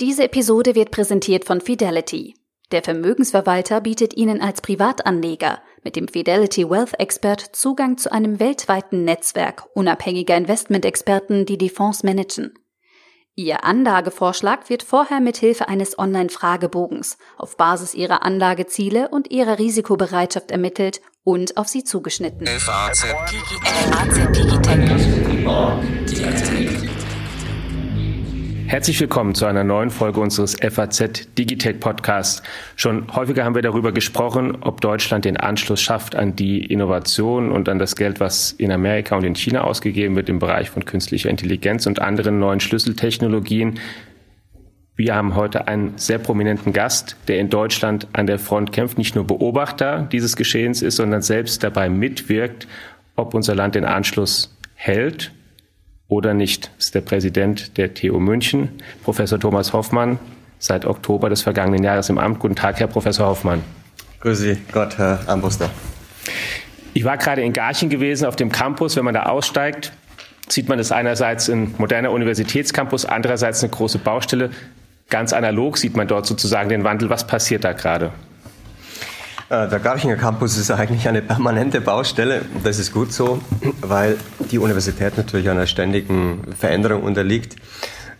Diese Episode wird präsentiert von Fidelity. Der Vermögensverwalter bietet Ihnen als Privatanleger mit dem Fidelity Wealth Expert Zugang zu einem weltweiten Netzwerk unabhängiger Investmentexperten, die die Fonds managen. Ihr Anlagevorschlag wird vorher mit Hilfe eines Online-Fragebogens auf Basis Ihrer Anlageziele und Ihrer Risikobereitschaft ermittelt und auf Sie zugeschnitten. FAZ Digitech. Herzlich willkommen zu einer neuen Folge unseres FAZ Digitech Podcasts. Schon häufiger haben wir darüber gesprochen, ob Deutschland den Anschluss schafft an die Innovation und an das Geld, was in Amerika und in China ausgegeben wird im Bereich von künstlicher Intelligenz und anderen neuen Schlüsseltechnologien. Wir haben heute einen sehr prominenten Gast, der in Deutschland an der Front kämpft, nicht nur Beobachter dieses Geschehens ist, sondern selbst dabei mitwirkt, ob unser Land den Anschluss hält oder nicht. Ist der Präsident der TU München, Professor Thomas Hoffmann, seit Oktober des vergangenen Jahres im Amt. Guten Tag, Herr Professor Hoffmann. Grüße Gott, Herr Ambuster. Ich war gerade in Garching gewesen auf dem Campus. Wenn man da aussteigt, sieht man das einerseits ein moderner Universitätscampus, andererseits eine große Baustelle. Ganz analog sieht man dort sozusagen den Wandel. Was passiert da gerade? Äh, der Garchinger Campus ist eigentlich eine permanente Baustelle. Das ist gut so, weil die Universität natürlich einer ständigen Veränderung unterliegt.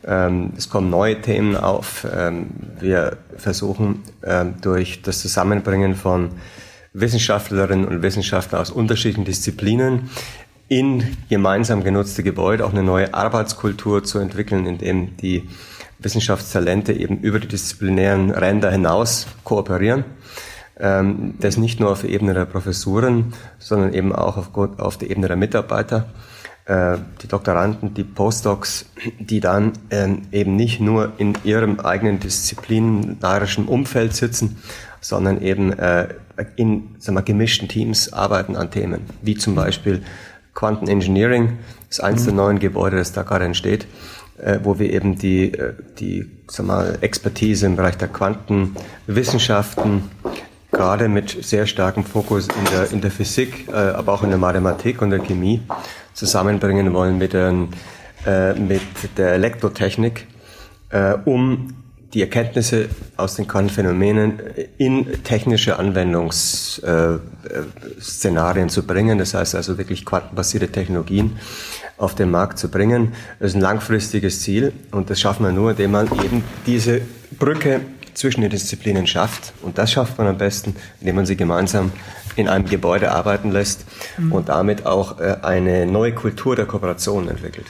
Ähm, es kommen neue Themen auf. Ähm, wir versuchen ähm, durch das Zusammenbringen von Wissenschaftlerinnen und Wissenschaftlern aus unterschiedlichen Disziplinen in gemeinsam genutzte Gebäude auch eine neue Arbeitskultur zu entwickeln, in dem die Wissenschaftstalente eben über die disziplinären Ränder hinaus kooperieren ähm, das nicht nur auf der Ebene der Professuren, sondern eben auch auf, auf der Ebene der Mitarbeiter, äh, die Doktoranden, die Postdocs, die dann ähm, eben nicht nur in ihrem eigenen disziplinarischen Umfeld sitzen, sondern eben äh, in sagen wir, gemischten Teams arbeiten an Themen, wie zum Beispiel Quantenengineering, das ist eines mhm. der neuen Gebäude, das da gerade entsteht, äh, wo wir eben die, die sag mal, Expertise im Bereich der Quantenwissenschaften, gerade mit sehr starkem Fokus in der, in der Physik, äh, aber auch in der Mathematik und der Chemie zusammenbringen wollen mit, der, äh, mit der Elektrotechnik, äh, um die Erkenntnisse aus den Quantenphänomenen in technische Anwendungsszenarien zu bringen. Das heißt also wirklich quantenbasierte Technologien auf den Markt zu bringen. Das ist ein langfristiges Ziel und das schaffen wir nur, indem man eben diese Brücke zwischen den Disziplinen schafft. Und das schafft man am besten, indem man sie gemeinsam in einem Gebäude arbeiten lässt mhm. und damit auch äh, eine neue Kultur der Kooperation entwickelt.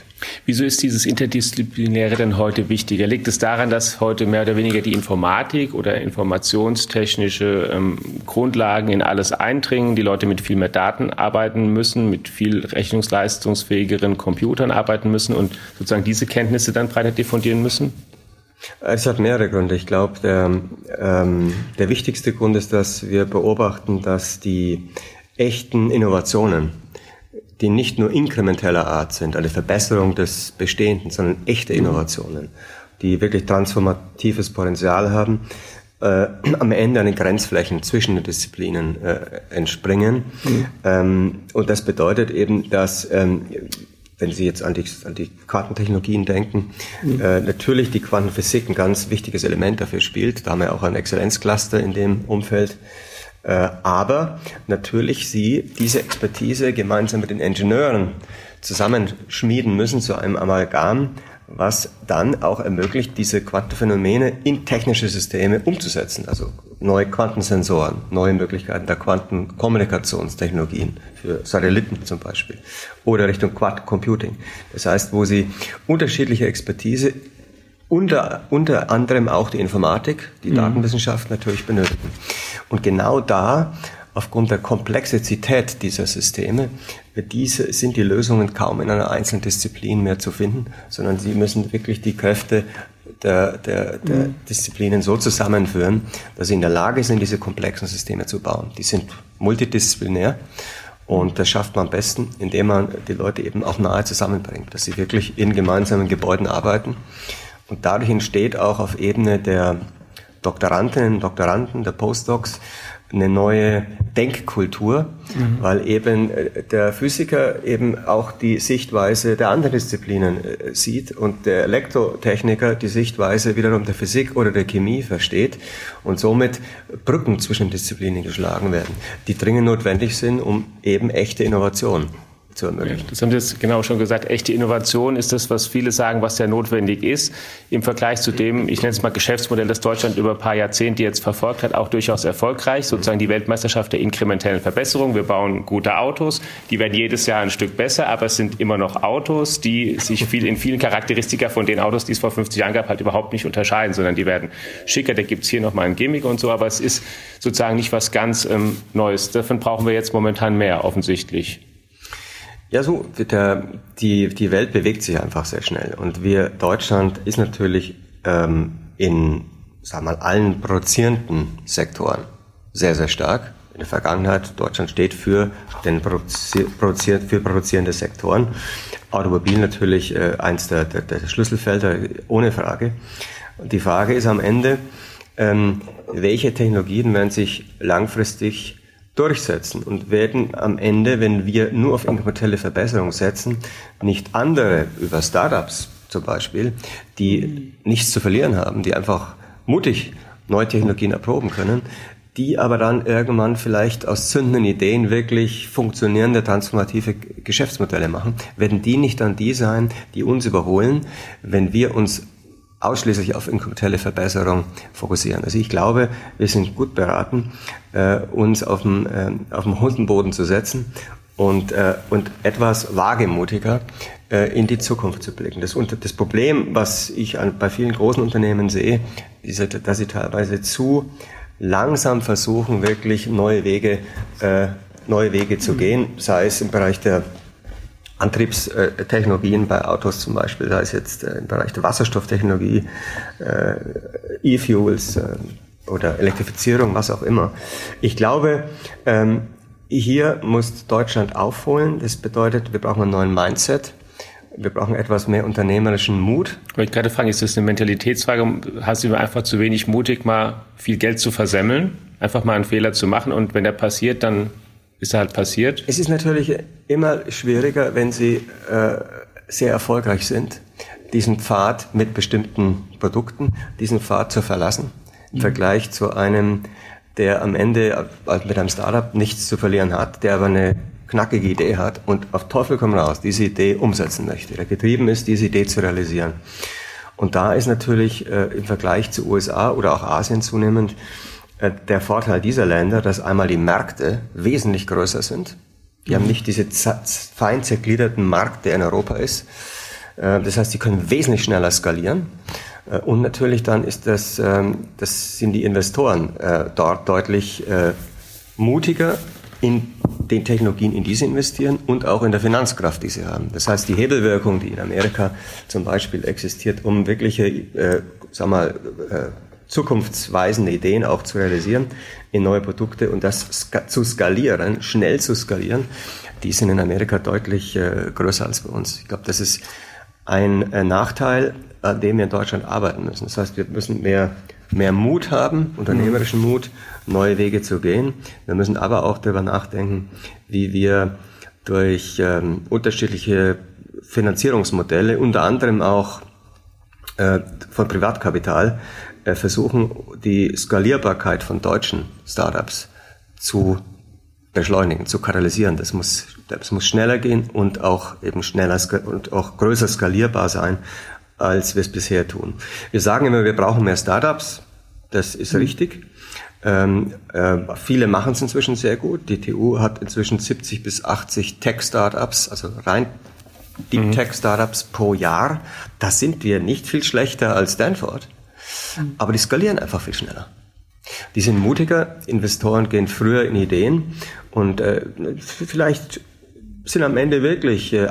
Wieso ist dieses Interdisziplinäre denn heute wichtiger? Liegt es daran, dass heute mehr oder weniger die Informatik oder informationstechnische ähm, Grundlagen in alles eindringen, die Leute mit viel mehr Daten arbeiten müssen, mit viel rechnungsleistungsfähigeren Computern arbeiten müssen und sozusagen diese Kenntnisse dann breiter diffundieren müssen? Es hat mehrere Gründe. Ich glaube, der, ähm, der wichtigste Grund ist, dass wir beobachten, dass die echten Innovationen, die nicht nur inkrementeller Art sind, eine Verbesserung des Bestehenden, sondern echte Innovationen, die wirklich transformatives Potenzial haben, äh, am Ende an den Grenzflächen zwischen den Disziplinen äh, entspringen. Mhm. Ähm, und das bedeutet eben, dass ähm, wenn Sie jetzt an die, an die Quantentechnologien denken, mhm. äh, natürlich die Quantenphysik ein ganz wichtiges Element dafür spielt. Da haben wir auch ein Exzellenzcluster in dem Umfeld. Äh, aber natürlich Sie diese Expertise gemeinsam mit den Ingenieuren zusammenschmieden müssen zu einem Amalgam, was dann auch ermöglicht, diese Quantenphänomene in technische Systeme umzusetzen. Also neue Quantensensoren, neue Möglichkeiten der Quantenkommunikationstechnologien für Satelliten zum Beispiel oder Richtung Quantencomputing. Das heißt, wo sie unterschiedliche Expertise unter, unter anderem auch die Informatik, die mhm. Datenwissenschaft natürlich benötigen. Und genau da aufgrund der Komplexität dieser Systeme, diese sind die Lösungen kaum in einer einzelnen Disziplin mehr zu finden, sondern sie müssen wirklich die Kräfte der, der, der mhm. Disziplinen so zusammenführen, dass sie in der Lage sind, diese komplexen Systeme zu bauen. Die sind multidisziplinär und das schafft man am besten, indem man die Leute eben auch nahe zusammenbringt, dass sie wirklich in gemeinsamen Gebäuden arbeiten. Und dadurch entsteht auch auf Ebene der Doktorandinnen, Doktoranden, der Postdocs eine neue Denkkultur, mhm. weil eben äh, der Physiker eben auch die Sichtweise der anderen Disziplinen äh, sieht und der Elektrotechniker die Sichtweise wiederum der Physik oder der Chemie versteht und somit Brücken zwischen Disziplinen geschlagen werden, die dringend notwendig sind, um eben echte Innovation zu ermöglichen. Das haben Sie jetzt genau schon gesagt. Echte Innovation ist das, was viele sagen, was sehr notwendig ist. Im Vergleich zu dem, ich nenne es mal Geschäftsmodell, das Deutschland über ein paar Jahrzehnte jetzt verfolgt hat, auch durchaus erfolgreich. Sozusagen die Weltmeisterschaft der inkrementellen Verbesserung. Wir bauen gute Autos. Die werden jedes Jahr ein Stück besser, aber es sind immer noch Autos, die sich viel, in vielen Charakteristika von den Autos, die es vor 50 Jahren gab, halt überhaupt nicht unterscheiden, sondern die werden schicker. Da gibt es hier nochmal ein Gimmick und so, aber es ist sozusagen nicht was ganz ähm, Neues. Davon brauchen wir jetzt momentan mehr, offensichtlich. Ja, so, der, die, die Welt bewegt sich einfach sehr schnell. Und wir, Deutschland ist natürlich ähm, in, sag mal, allen produzierenden Sektoren sehr, sehr stark. In der Vergangenheit, Deutschland steht für den produziert, für produzierende Sektoren. Automobil natürlich äh, eins der, der, der Schlüsselfelder, ohne Frage. Und die Frage ist am Ende, ähm, welche Technologien werden sich langfristig durchsetzen und werden am Ende, wenn wir nur auf inkrementelle Verbesserung setzen, nicht andere über Startups zum Beispiel, die nichts zu verlieren haben, die einfach mutig neue Technologien erproben können, die aber dann irgendwann vielleicht aus zündenden Ideen wirklich funktionierende, transformative Geschäftsmodelle machen, werden die nicht dann die sein, die uns überholen, wenn wir uns ausschließlich auf inkrementelle Verbesserung fokussieren. Also ich glaube, wir sind gut beraten, äh, uns auf dem, äh, auf dem Hundenboden zu setzen und, äh, und etwas wagemutiger äh, in die Zukunft zu blicken. Das, das Problem, was ich an, bei vielen großen Unternehmen sehe, ist, dass sie teilweise zu langsam versuchen, wirklich neue Wege, äh, neue Wege zu gehen, sei es im Bereich der Antriebstechnologien bei Autos zum Beispiel, da ist jetzt äh, im Bereich der Wasserstofftechnologie, äh, E-Fuels äh, oder Elektrifizierung, was auch immer. Ich glaube, ähm, hier muss Deutschland aufholen. Das bedeutet, wir brauchen einen neuen Mindset. Wir brauchen etwas mehr unternehmerischen Mut. Ich wollte gerade fragen, ist das eine Mentalitätsfrage? Hast du einfach zu wenig mutig, mal viel Geld zu versemmeln? Einfach mal einen Fehler zu machen und wenn der passiert, dann ist halt passiert? Es ist natürlich immer schwieriger, wenn Sie äh, sehr erfolgreich sind, diesen Pfad mit bestimmten Produkten, diesen Pfad zu verlassen, im mhm. Vergleich zu einem, der am Ende äh, mit einem Startup nichts zu verlieren hat, der aber eine knackige Idee hat und auf Teufel komm raus diese Idee umsetzen möchte, der getrieben ist, diese Idee zu realisieren. Und da ist natürlich äh, im Vergleich zu USA oder auch Asien zunehmend äh, der Vorteil dieser Länder, dass einmal die Märkte wesentlich größer sind. Die haben nicht diese fein zergliederten Markt, der in Europa ist. Äh, das heißt, die können wesentlich schneller skalieren. Äh, und natürlich dann ist das, ähm, das sind die Investoren dort deutlich mutiger in den Technologien, in die sie investieren und auch in der Finanzkraft, die sie haben. Das heißt, die Hebelwirkung, die in Amerika zum Beispiel existiert, um wirkliche, äh, sag mal, äh, zukunftsweisende Ideen auch zu realisieren in neue Produkte und das zu skalieren, schnell zu skalieren, die sind in Amerika deutlich äh, größer als bei uns. Ich glaube, das ist ein äh, Nachteil, an dem wir in Deutschland arbeiten müssen. Das heißt, wir müssen mehr, mehr Mut haben, unternehmerischen Mut, neue Wege zu gehen. Wir müssen aber auch darüber nachdenken, wie wir durch ähm, unterschiedliche Finanzierungsmodelle, unter anderem auch äh, von Privatkapital, versuchen, die Skalierbarkeit von deutschen Startups zu beschleunigen, zu katalysieren. Das muss, das muss schneller gehen und auch eben schneller und auch größer skalierbar sein, als wir es bisher tun. Wir sagen immer, wir brauchen mehr Startups. Das ist mhm. richtig. Ähm, äh, viele machen es inzwischen sehr gut. Die TU hat inzwischen 70 bis 80 Tech-Startups, also rein Deep mhm. Tech-Startups pro Jahr. Da sind wir nicht viel schlechter als Stanford. Aber die skalieren einfach viel schneller. Die sind mutiger, Investoren gehen früher in Ideen und äh, vielleicht sind am Ende wirklich, äh,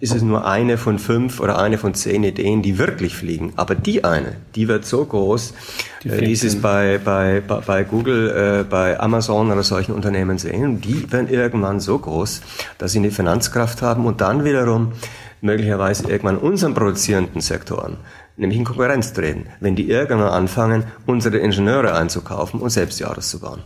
ist es nur eine von fünf oder eine von zehn Ideen, die wirklich fliegen. Aber die eine, die wird so groß, die äh, dieses bei, bei, bei, bei Google, äh, bei Amazon oder solchen Unternehmen sehen, die werden irgendwann so groß, dass sie eine Finanzkraft haben und dann wiederum möglicherweise irgendwann unseren produzierenden Sektoren nämlich in Konkurrenz treten, wenn die irgendwann anfangen, unsere Ingenieure einzukaufen und selbst die Autos zu bauen.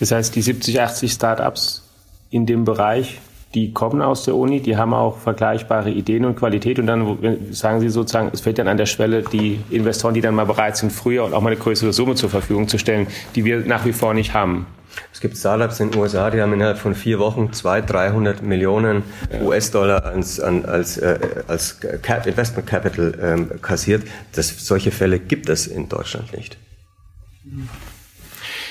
Das heißt, die 70, 80 Startups in dem Bereich, die kommen aus der Uni, die haben auch vergleichbare Ideen und Qualität und dann sagen Sie sozusagen, es fehlt dann an der Schwelle die Investoren, die dann mal bereit sind, früher und auch mal eine größere Summe zur Verfügung zu stellen, die wir nach wie vor nicht haben. Es gibt Startups in den USA, die haben innerhalb von vier Wochen 200, 300 Millionen. US-Dollar als, als, äh, als Cap Investment Capital ähm, kassiert. Das, solche Fälle gibt es in Deutschland nicht.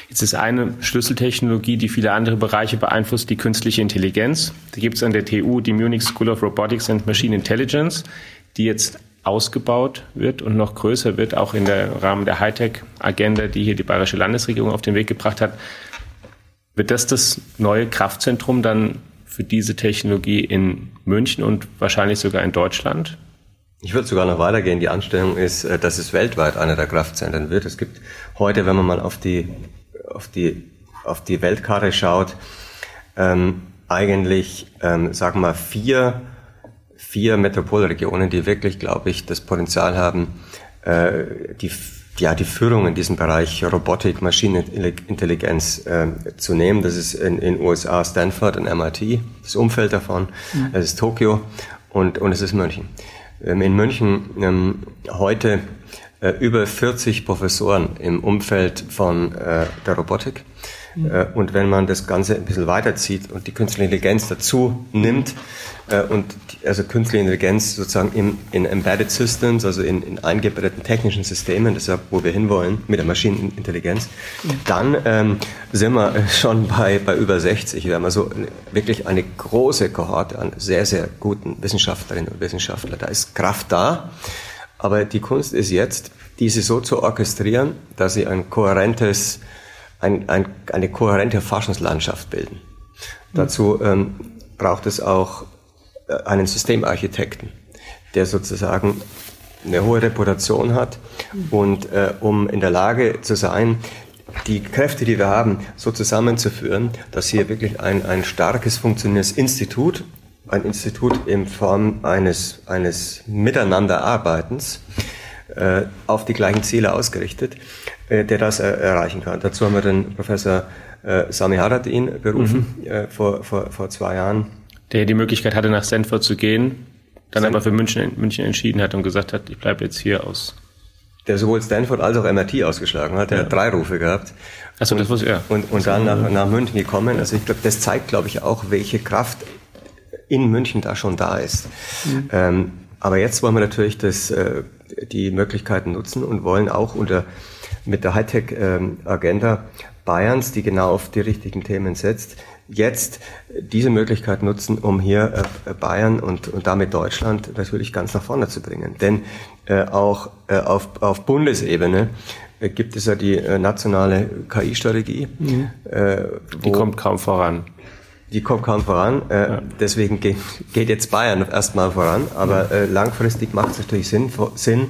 Jetzt ist eine Schlüsseltechnologie, die viele andere Bereiche beeinflusst, die künstliche Intelligenz. Da gibt es an der TU die Munich School of Robotics and Machine Intelligence, die jetzt ausgebaut wird und noch größer wird, auch in der Rahmen der Hightech-Agenda, die hier die bayerische Landesregierung auf den Weg gebracht hat. Wird das das neue Kraftzentrum dann für diese Technologie in München und wahrscheinlich sogar in Deutschland? Ich würde sogar noch weitergehen. Die Anstellung ist, äh, dass es weltweit einer der Kraftzentren wird. Es gibt heute, wenn man mal auf die auf die, auf die Weltkarte schaut, ähm, eigentlich, ähm, sagen wir, vier, vier Metropolregionen, die wirklich, glaube ich, das Potenzial haben, äh, die, ja, die Führung in diesem Bereich Robotik, Maschinenintelligenz äh, zu nehmen. Das ist in den USA Stanford und MIT, das Umfeld davon. Mhm. Es ist Tokio und, und es ist München. Ähm, in München ähm, heute äh, über 40 Professoren im Umfeld von äh, der Robotik. Mhm. Und wenn man das Ganze ein bisschen weiterzieht und die künstliche Intelligenz dazu nimmt, äh, und die, also künstliche Intelligenz sozusagen im, in Embedded Systems, also in, in eingebetteten technischen Systemen, das ist ja, wo wir hinwollen mit der Maschinenintelligenz, mhm. dann ähm, sind wir schon bei, bei über 60. Wir haben also wirklich eine große Kohorte an sehr, sehr guten Wissenschaftlerinnen und Wissenschaftlern. Da ist Kraft da. Aber die Kunst ist jetzt, diese so zu orchestrieren, dass sie ein kohärentes, ein, ein, eine kohärente Forschungslandschaft bilden. Mhm. Dazu ähm, braucht es auch äh, einen Systemarchitekten, der sozusagen eine hohe Reputation hat und äh, um in der Lage zu sein, die Kräfte, die wir haben, so zusammenzuführen, dass hier wirklich ein, ein starkes funktionierendes Institut ein Institut in Form eines, eines Miteinanderarbeitens äh, auf die gleichen Ziele ausgerichtet, äh, der das äh, erreichen kann. Dazu haben wir den Professor äh, Sami Haradin berufen mhm. äh, vor, vor, vor zwei Jahren. Der die Möglichkeit hatte, nach Stanford zu gehen, dann Stanford. aber für München, München entschieden hat und gesagt hat, ich bleibe jetzt hier aus. Der sowohl Stanford als auch MIT ausgeschlagen hat. Der ja. hat drei Rufe gehabt. Achso, das was er. Und, und dann nach, nach München gekommen. Also ich glaube, das zeigt, glaube ich, auch, welche Kraft in München da schon da ist. Mhm. Ähm, aber jetzt wollen wir natürlich das, äh, die Möglichkeiten nutzen und wollen auch unter mit der Hightech-Agenda Bayerns, die genau auf die richtigen Themen setzt, jetzt diese Möglichkeit nutzen, um hier äh, Bayern und, und damit Deutschland natürlich ganz nach vorne zu bringen. Denn äh, auch äh, auf, auf Bundesebene äh, gibt es ja die nationale KI-Strategie. Mhm. Die kommt kaum voran die kommt kaum voran. Ja. Deswegen geht, geht jetzt Bayern erstmal voran. Aber langfristig macht es natürlich Sinn, Sinn,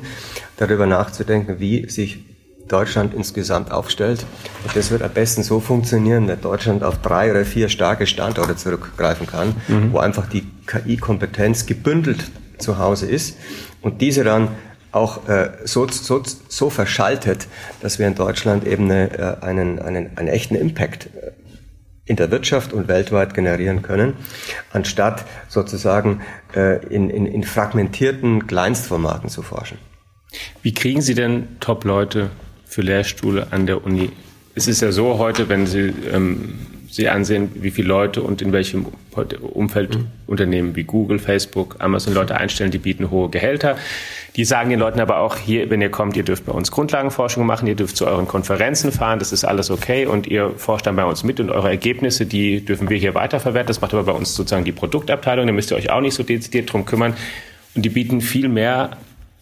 darüber nachzudenken, wie sich Deutschland insgesamt aufstellt. Und das wird am besten so funktionieren, dass Deutschland auf drei oder vier starke Standorte zurückgreifen kann, mhm. wo einfach die KI-Kompetenz gebündelt zu Hause ist und diese dann auch äh, so, so, so verschaltet, dass wir in Deutschland eben eine, äh, einen, einen, einen echten Impact äh, in der Wirtschaft und weltweit generieren können, anstatt sozusagen äh, in, in, in fragmentierten Kleinstformaten zu forschen. Wie kriegen Sie denn Top-Leute für Lehrstühle an der Uni? Es ist ja so heute, wenn Sie ähm, Sie ansehen, wie viele Leute und in welchem Umfeld. Unternehmen wie Google, Facebook, Amazon Leute einstellen, die bieten hohe Gehälter. Die sagen den Leuten aber auch hier, wenn ihr kommt, ihr dürft bei uns Grundlagenforschung machen, ihr dürft zu euren Konferenzen fahren, das ist alles okay und ihr forscht dann bei uns mit und eure Ergebnisse, die dürfen wir hier weiterverwerten. Das macht aber bei uns sozusagen die Produktabteilung, da müsst ihr euch auch nicht so dezidiert drum kümmern. Und die bieten viel mehr,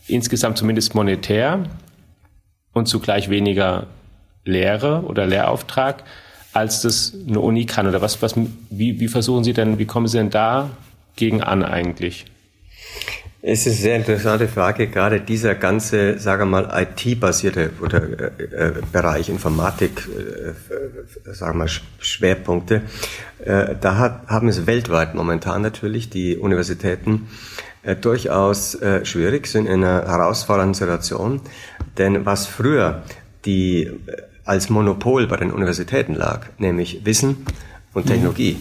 insgesamt zumindest monetär und zugleich weniger Lehre oder Lehrauftrag, als das eine Uni kann. Oder was, was, wie, wie versuchen Sie denn, wie kommen Sie denn da gegen an eigentlich? Es ist eine sehr interessante Frage, gerade dieser ganze, sagen wir mal, IT-basierte oder äh, äh, Bereich Informatik, äh, äh, sagen wir mal, Schwerpunkte. Äh, da hat, haben es weltweit momentan natürlich die Universitäten äh, durchaus schwierig, sind in einer herausfordernden Situation. Denn was früher die als Monopol bei den Universitäten lag, nämlich Wissen und Technologie.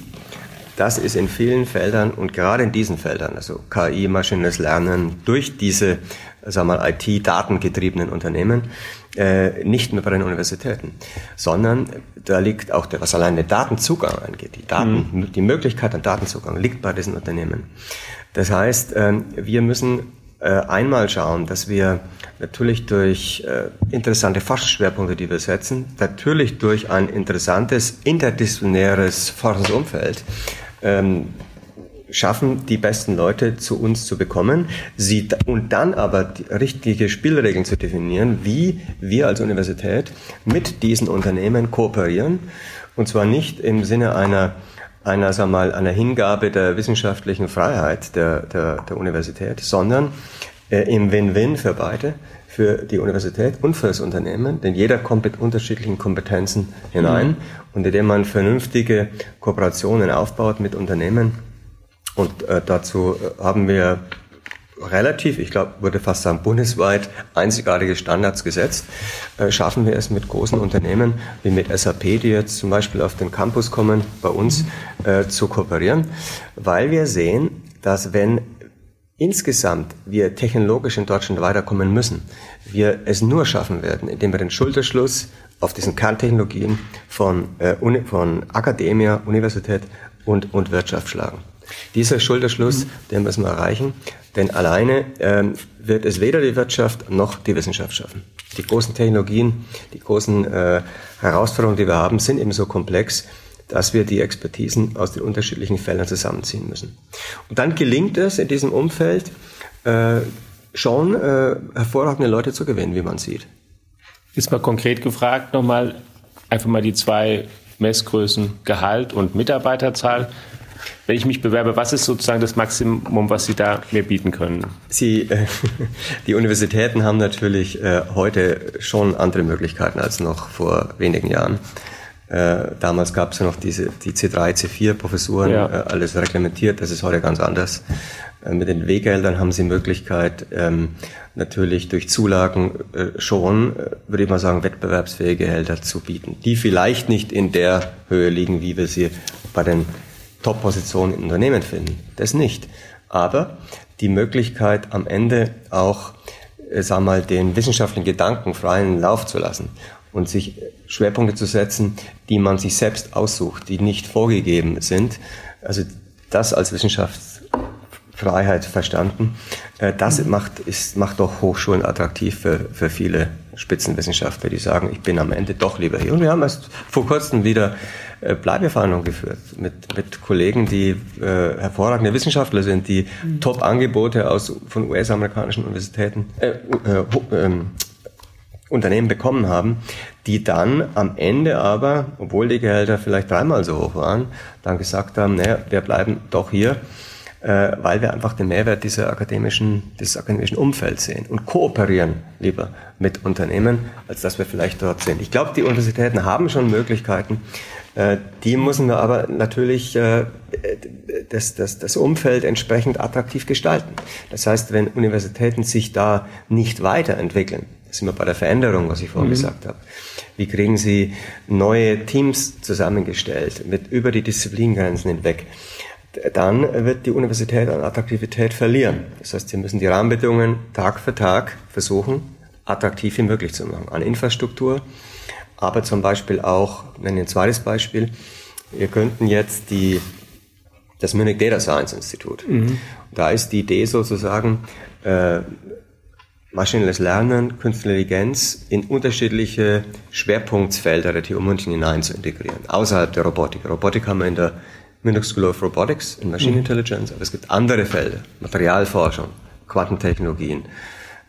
Das ist in vielen Feldern und gerade in diesen Feldern, also KI, maschinelles Lernen, durch diese sagen wir mal, IT-datengetriebenen Unternehmen, äh, nicht mehr bei den Universitäten, sondern da liegt auch der, was allein den Datenzugang angeht, die Daten, mhm. die Möglichkeit an Datenzugang liegt bei diesen Unternehmen. Das heißt, äh, wir müssen äh, einmal schauen, dass wir natürlich durch äh, interessante Fachschwerpunkte, die wir setzen, natürlich durch ein interessantes interdisziplinäres Forschungsumfeld ähm, schaffen, die besten Leute zu uns zu bekommen, sie, und dann aber richtige Spielregeln zu definieren, wie wir als Universität mit diesen Unternehmen kooperieren. Und zwar nicht im Sinne einer, einer, sag mal, einer Hingabe der wissenschaftlichen Freiheit der, der, der Universität, sondern äh, im Win-Win für beide, für die Universität und für das Unternehmen, denn jeder kommt mit unterschiedlichen Kompetenzen hinein mhm. und indem man vernünftige Kooperationen aufbaut mit Unternehmen, und äh, dazu äh, haben wir relativ, ich glaube, würde fast sagen, bundesweit einzigartige Standards gesetzt. Äh, schaffen wir es mit großen Unternehmen wie mit SAP, die jetzt zum Beispiel auf den Campus kommen, bei uns äh, zu kooperieren, weil wir sehen, dass wenn insgesamt wir technologisch in Deutschland weiterkommen müssen, wir es nur schaffen werden, indem wir den Schulterschluss auf diesen Kerntechnologien von, äh, Uni, von Akademie, Universität und, und Wirtschaft schlagen. Dieser Schulterschluss, mhm. den müssen wir erreichen, denn alleine ähm, wird es weder die Wirtschaft noch die Wissenschaft schaffen. Die großen Technologien, die großen äh, Herausforderungen, die wir haben, sind eben so komplex, dass wir die Expertisen aus den unterschiedlichen Feldern zusammenziehen müssen. Und dann gelingt es in diesem Umfeld äh, schon äh, hervorragende Leute zu gewinnen, wie man sieht. Ist mal konkret gefragt nochmal einfach mal die zwei Messgrößen Gehalt und Mitarbeiterzahl wenn ich mich bewerbe, was ist sozusagen das Maximum, was Sie da mir bieten können? Sie, äh, die Universitäten haben natürlich äh, heute schon andere Möglichkeiten als noch vor wenigen Jahren. Äh, damals gab es ja noch diese die C3, C4 Professuren, ja. äh, alles reglementiert. Das ist heute ganz anders. Äh, mit den W-Geldern haben Sie Möglichkeit, ähm, natürlich durch Zulagen äh, schon, äh, würde ich mal sagen, wettbewerbsfähige Gehälter zu bieten, die vielleicht nicht in der Höhe liegen, wie wir sie bei den Top-Position im Unternehmen finden. Das nicht. Aber die Möglichkeit am Ende auch, äh, sag mal, den wissenschaftlichen Gedanken freien Lauf zu lassen und sich Schwerpunkte zu setzen, die man sich selbst aussucht, die nicht vorgegeben sind. Also das als Wissenschaftsfreiheit verstanden. Äh, das macht, ist, macht doch Hochschulen attraktiv für, für viele Spitzenwissenschaftler, die sagen, ich bin am Ende doch lieber hier. Und wir haben erst vor kurzem wieder äh, Bleibeverhandlungen geführt mit, mit Kollegen, die äh, hervorragende Wissenschaftler sind, die mhm. Top-Angebote aus von US-amerikanischen Universitäten, äh, äh, äh, Unternehmen bekommen haben, die dann am Ende aber, obwohl die Gehälter vielleicht dreimal so hoch waren, dann gesagt haben, naja, wir bleiben doch hier äh, weil wir einfach den Mehrwert dieser akademischen, dieses akademischen Umfelds sehen und kooperieren lieber mit Unternehmen, als dass wir vielleicht dort sind. Ich glaube, die Universitäten haben schon Möglichkeiten, die müssen wir aber natürlich äh, das, das, das Umfeld entsprechend attraktiv gestalten. Das heißt, wenn Universitäten sich da nicht weiterentwickeln, sind wir bei der Veränderung, was ich vorhin mhm. gesagt habe. Wie kriegen Sie neue Teams zusammengestellt mit über die Disziplingrenzen hinweg? dann wird die Universität an Attraktivität verlieren. Das heißt, Sie müssen die Rahmenbedingungen Tag für Tag versuchen, attraktiv wie möglich zu machen. An Infrastruktur, aber zum Beispiel auch, nenne ich ein zweites Beispiel, wir könnten jetzt die, das Munich Data Science Institute. Mhm. Da ist die Idee sozusagen, äh, maschinelles Lernen, Künstliche Intelligenz in unterschiedliche Schwerpunktfelder der TU München hinein zu integrieren, außerhalb der Robotik. Robotik haben wir in der Middle School of Robotics in Machine mhm. Intelligence, aber es gibt andere Felder, Materialforschung, Quantentechnologien,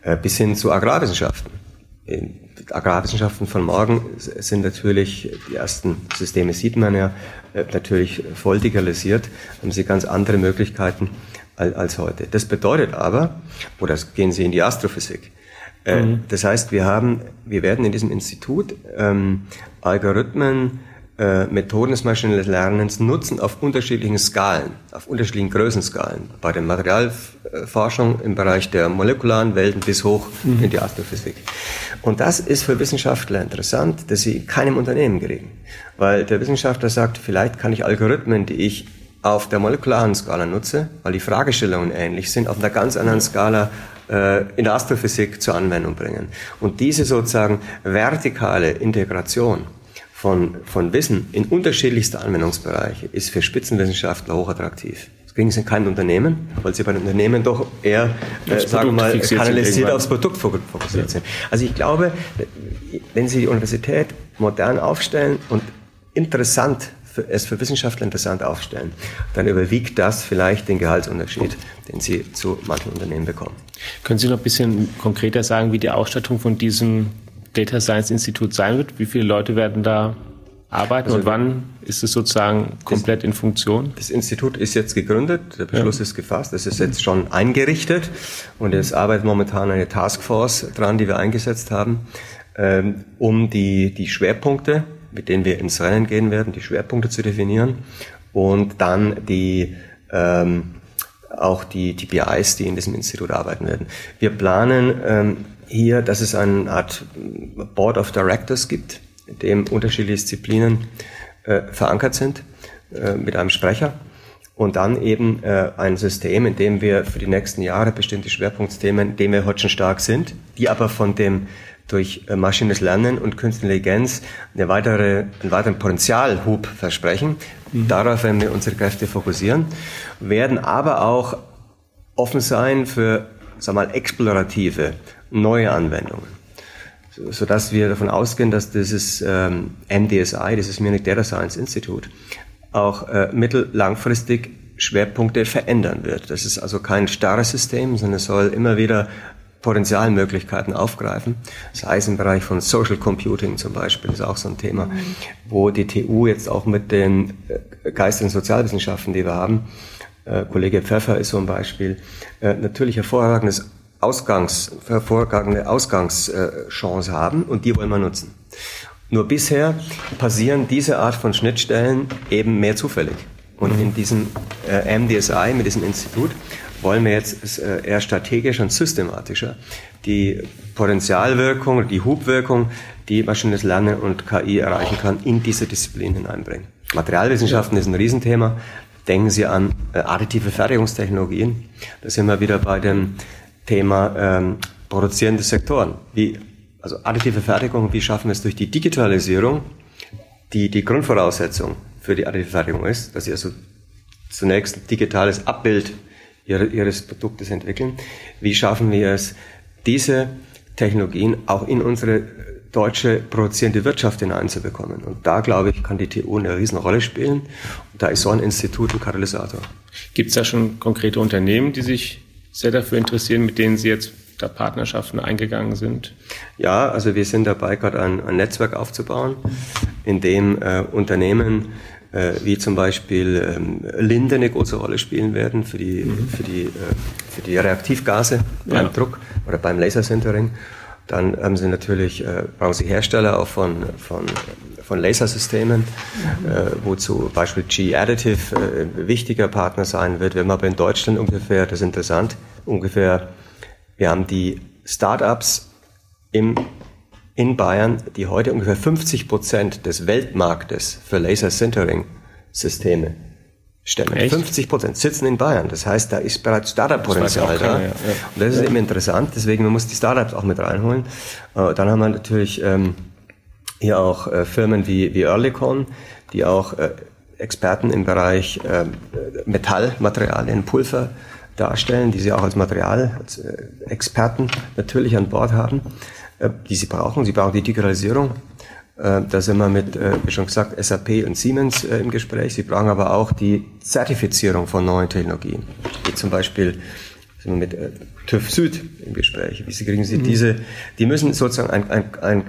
äh, bis hin zu Agrarwissenschaften. Agrarwissenschaften von morgen sind natürlich, die ersten Systeme sieht man ja, äh, natürlich voll digitalisiert, haben sie ganz andere Möglichkeiten als heute. Das bedeutet aber, oder gehen Sie in die Astrophysik, äh, mhm. das heißt, wir haben, wir werden in diesem Institut ähm, Algorithmen äh, Methoden des maschinellen Lernens nutzen auf unterschiedlichen Skalen, auf unterschiedlichen Größenskalen. Bei der Materialforschung im Bereich der molekularen Welten bis hoch mhm. in die Astrophysik. Und das ist für Wissenschaftler interessant, dass sie in keinem Unternehmen kriegen. Weil der Wissenschaftler sagt, vielleicht kann ich Algorithmen, die ich auf der molekularen Skala nutze, weil die Fragestellungen ähnlich sind, auf einer ganz anderen Skala äh, in der Astrophysik zur Anwendung bringen. Und diese sozusagen vertikale Integration von, von Wissen in unterschiedlichste Anwendungsbereiche ist für Spitzenwissenschaftler hochattraktiv. Das kriegen sie in keinem Unternehmen, weil sie bei den Unternehmen doch eher, äh, sagen wir mal, kanalisiert aufs Produkt fokussiert ja. sind. Also ich glaube, wenn Sie die Universität modern aufstellen und interessant für, es für Wissenschaftler interessant aufstellen, dann überwiegt das vielleicht den Gehaltsunterschied, den Sie zu manchen Unternehmen bekommen. Können Sie noch ein bisschen konkreter sagen, wie die Ausstattung von diesem Data Science Institut sein wird? Wie viele Leute werden da arbeiten also und wann ist es sozusagen komplett in Funktion? Das Institut ist jetzt gegründet, der Beschluss ja. ist gefasst, es ist jetzt schon eingerichtet und es arbeitet momentan eine Taskforce dran, die wir eingesetzt haben, ähm, um die, die Schwerpunkte, mit denen wir ins Rennen gehen werden, die Schwerpunkte zu definieren und dann die ähm, auch die, die BIs, die in diesem Institut arbeiten werden. Wir planen ähm, hier, dass es eine Art Board of Directors gibt, in dem unterschiedliche Disziplinen äh, verankert sind, äh, mit einem Sprecher. Und dann eben äh, ein System, in dem wir für die nächsten Jahre bestimmte Schwerpunktthemen, in denen wir heute schon stark sind, die aber von dem durch äh, maschinelles Lernen und Künstliche Intelligenz eine weitere, einen weiteren Potenzialhub versprechen. Mhm. Darauf werden wir unsere Kräfte fokussieren, werden aber auch offen sein für, sag mal, explorative neue Anwendungen so dass wir davon ausgehen, dass dieses ähm, MDSI, dieses Munich Data Science Institute, auch äh, mittel-langfristig Schwerpunkte verändern wird. Das ist also kein starres System, sondern es soll immer wieder Potenzialmöglichkeiten aufgreifen. Das heißt im Bereich von Social Computing zum Beispiel ist auch so ein Thema, mhm. wo die TU jetzt auch mit den äh, Geist- und Sozialwissenschaften, die wir haben, äh, Kollege Pfeffer ist so ein Beispiel, äh, natürlich hervorragendes Ausgangs, hervorragende Ausgangschance haben und die wollen wir nutzen. Nur bisher passieren diese Art von Schnittstellen eben mehr zufällig. Und in diesem äh, MDSI, mit diesem Institut, wollen wir jetzt äh, eher strategischer und systematischer die Potenzialwirkung, die Hubwirkung, die maschinelles Lernen und KI erreichen kann, in diese Disziplin hineinbringen. Materialwissenschaften ist ein Riesenthema. Denken Sie an äh, additive Fertigungstechnologien. Da sind wir wieder bei dem Thema ähm, produzierende Sektoren. Wie, also additive Fertigung, wie schaffen wir es durch die Digitalisierung, die die Grundvoraussetzung für die additive Fertigung ist, dass sie also zunächst ein digitales Abbild ihres Produktes entwickeln. Wie schaffen wir es, diese Technologien auch in unsere deutsche produzierende Wirtschaft hineinzubekommen. Und da, glaube ich, kann die TU eine Riesenrolle spielen. Und da ist so ein Institut ein Katalysator. Gibt es da schon konkrete Unternehmen, die sich sehr dafür interessieren, mit denen Sie jetzt da Partnerschaften eingegangen sind? Ja, also wir sind dabei, gerade ein, ein Netzwerk aufzubauen, in dem äh, Unternehmen äh, wie zum Beispiel ähm, Linde eine große Rolle spielen werden für die, mhm. für die, äh, für die Reaktivgase beim ja. Druck oder beim Lasersintering. Dann haben sie natürlich, äh, brauchen sie Hersteller auch von, von, von Lasersystemen, mhm. äh, wozu Beispiel G-Additive äh, wichtiger Partner sein wird. Wir haben aber in Deutschland ungefähr, das ist interessant, ungefähr, wir haben die Startups im, in Bayern, die heute ungefähr 50 Prozent des Weltmarktes für Laser-Sintering-Systeme stemmen. Echt? 50 Prozent sitzen in Bayern. Das heißt, da ist bereits Startup-Potenzial da. Ja, ja. Und das ist eben interessant. Deswegen, man muss die Startups auch mit reinholen. Äh, dann haben wir natürlich ähm, hier auch äh, Firmen wie, wie Earlycon, die auch äh, Experten im Bereich äh, Metallmaterialien, Pulver darstellen, die sie auch als Material, als Experten natürlich an Bord haben, die sie brauchen. Sie brauchen die Digitalisierung da sind wir mit, äh, wie schon gesagt, SAP und Siemens äh, im Gespräch. Sie brauchen aber auch die Zertifizierung von neuen Technologien. Wie zum Beispiel sind wir mit TÜV Süd im Gespräch. Wie Sie kriegen Sie mhm. diese, die müssen sozusagen ein, ein, ein,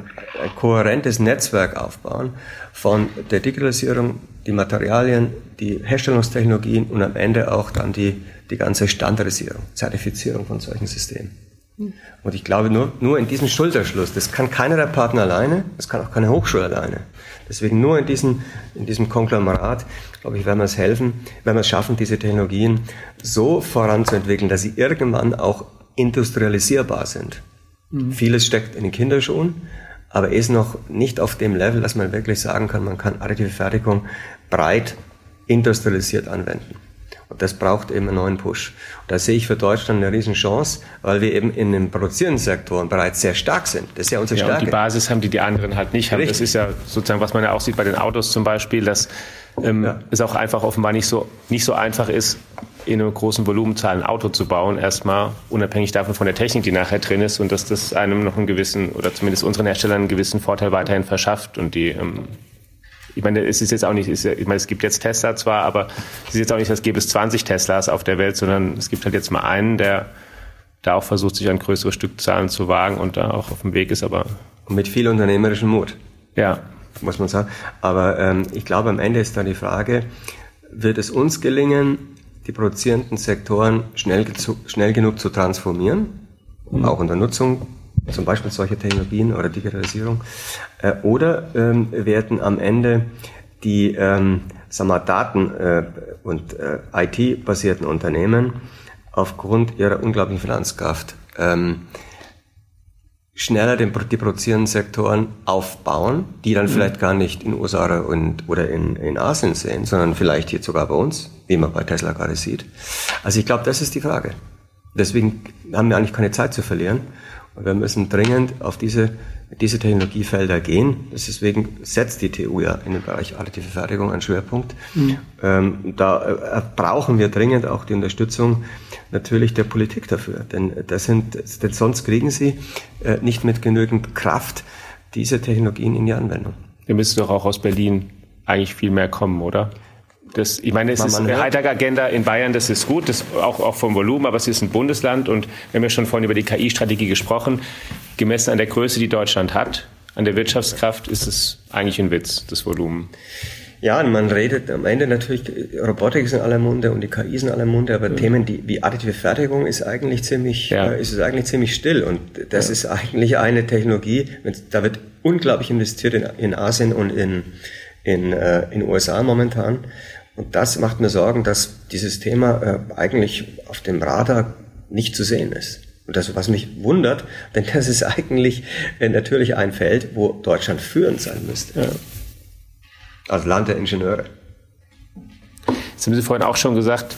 ein kohärentes Netzwerk aufbauen von der Digitalisierung, die Materialien, die Herstellungstechnologien und am Ende auch dann die, die ganze Standardisierung, Zertifizierung von solchen Systemen. Und ich glaube, nur, nur in diesem Schulterschluss, das kann keiner der Partner alleine, das kann auch keine Hochschule alleine. Deswegen nur in diesem, in diesem Konglomerat, glaube ich, werden wir es helfen, werden wir es schaffen, diese Technologien so voranzuentwickeln, dass sie irgendwann auch industrialisierbar sind. Mhm. Vieles steckt in den Kinderschuhen, aber ist noch nicht auf dem Level, dass man wirklich sagen kann, man kann additive Fertigung breit industrialisiert anwenden. Das braucht eben einen neuen Push. Da sehe ich für Deutschland eine Riesenchance, weil wir eben in den produzierenden Sektoren bereits sehr stark sind. Das ist ja unsere ja, Stärke. Und die Basis haben, die die anderen halt nicht haben. Richtig. Das ist ja sozusagen, was man ja auch sieht bei den Autos zum Beispiel, dass ähm, ja. es auch einfach offenbar nicht so, nicht so einfach ist, in einer großen Volumenzahl ein Auto zu bauen, erstmal unabhängig davon von der Technik, die nachher drin ist und dass das einem noch einen gewissen, oder zumindest unseren Herstellern einen gewissen Vorteil weiterhin verschafft und die ähm, ich meine, es ist jetzt auch nicht, ich meine, es gibt jetzt Tesla zwar, aber es ist jetzt auch nicht, als gäbe es 20 Teslas auf der Welt, sondern es gibt halt jetzt mal einen, der da auch versucht, sich an größere Stückzahlen zu wagen und da auch auf dem Weg ist, aber. Und mit viel unternehmerischem Mut. Ja. Muss man sagen. Aber ähm, ich glaube, am Ende ist da die Frage, wird es uns gelingen, die produzierenden Sektoren schnell, schnell genug zu transformieren, mhm. auch in der Nutzung zum Beispiel solche Technologien oder Digitalisierung, äh, oder ähm, werden am Ende die ähm, sagen wir, Daten- äh, und äh, IT-basierten Unternehmen aufgrund ihrer unglaublichen Finanzkraft ähm, schneller den, die produzierenden Sektoren aufbauen, die dann mhm. vielleicht gar nicht in USA und, oder in, in Asien sehen, sondern vielleicht hier sogar bei uns, wie man bei Tesla gerade sieht. Also ich glaube, das ist die Frage. Deswegen haben wir eigentlich keine Zeit zu verlieren. Und wir müssen dringend auf diese, diese Technologiefelder gehen. Deswegen setzt die TU ja in den Bereich additive Fertigung einen Schwerpunkt. Mhm. Ähm, da äh, brauchen wir dringend auch die Unterstützung natürlich der Politik dafür. Denn, das sind, denn sonst kriegen sie äh, nicht mit genügend Kraft diese Technologien in die Anwendung. Wir müssen doch auch aus Berlin eigentlich viel mehr kommen, oder? Das, ich meine, es ist eine Hightech-Agenda in Bayern, das ist gut, das auch, auch vom Volumen, aber es ist ein Bundesland und wir haben ja schon vorhin über die KI-Strategie gesprochen. Gemessen an der Größe, die Deutschland hat, an der Wirtschaftskraft, ist es eigentlich ein Witz, das Volumen. Ja, man redet am Ende natürlich, Robotik ist in aller Munde und die KI ist in aller Munde, aber mhm. Themen die, wie additive Fertigung ist eigentlich ziemlich, ja. äh, ist es eigentlich ziemlich still und das ja. ist eigentlich eine Technologie, da wird unglaublich investiert in, in Asien und in, in, äh, in USA momentan und das macht mir Sorgen, dass dieses Thema äh, eigentlich auf dem Radar nicht zu sehen ist. Und das, was mich wundert, denn das ist eigentlich äh, natürlich ein Feld, wo Deutschland führend sein müsste. Ja. Als Land der Ingenieure. Jetzt haben Sie vorhin auch schon gesagt,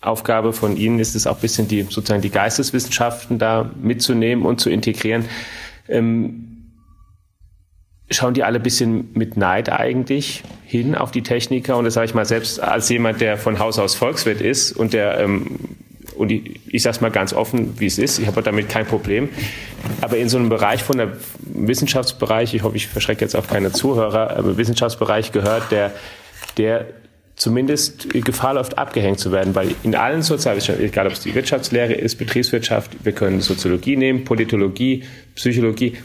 Aufgabe von Ihnen ist es auch ein bisschen die, sozusagen die Geisteswissenschaften da mitzunehmen und zu integrieren. Ähm, schauen die alle ein bisschen mit Neid eigentlich hin auf die Techniker. Und das sage ich mal selbst als jemand, der von Haus aus Volkswirt ist und der, ähm, und ich, ich sage es mal ganz offen, wie es ist, ich habe damit kein Problem. Aber in so einem Bereich von der Wissenschaftsbereich, ich hoffe, ich verschrecke jetzt auch keine Zuhörer, aber Wissenschaftsbereich gehört, der, der zumindest Gefahr läuft, abgehängt zu werden, weil in allen Sozialwissenschaften, egal ob es die Wirtschaftslehre ist, Betriebswirtschaft, wir können Soziologie nehmen, Politologie, Psychologie,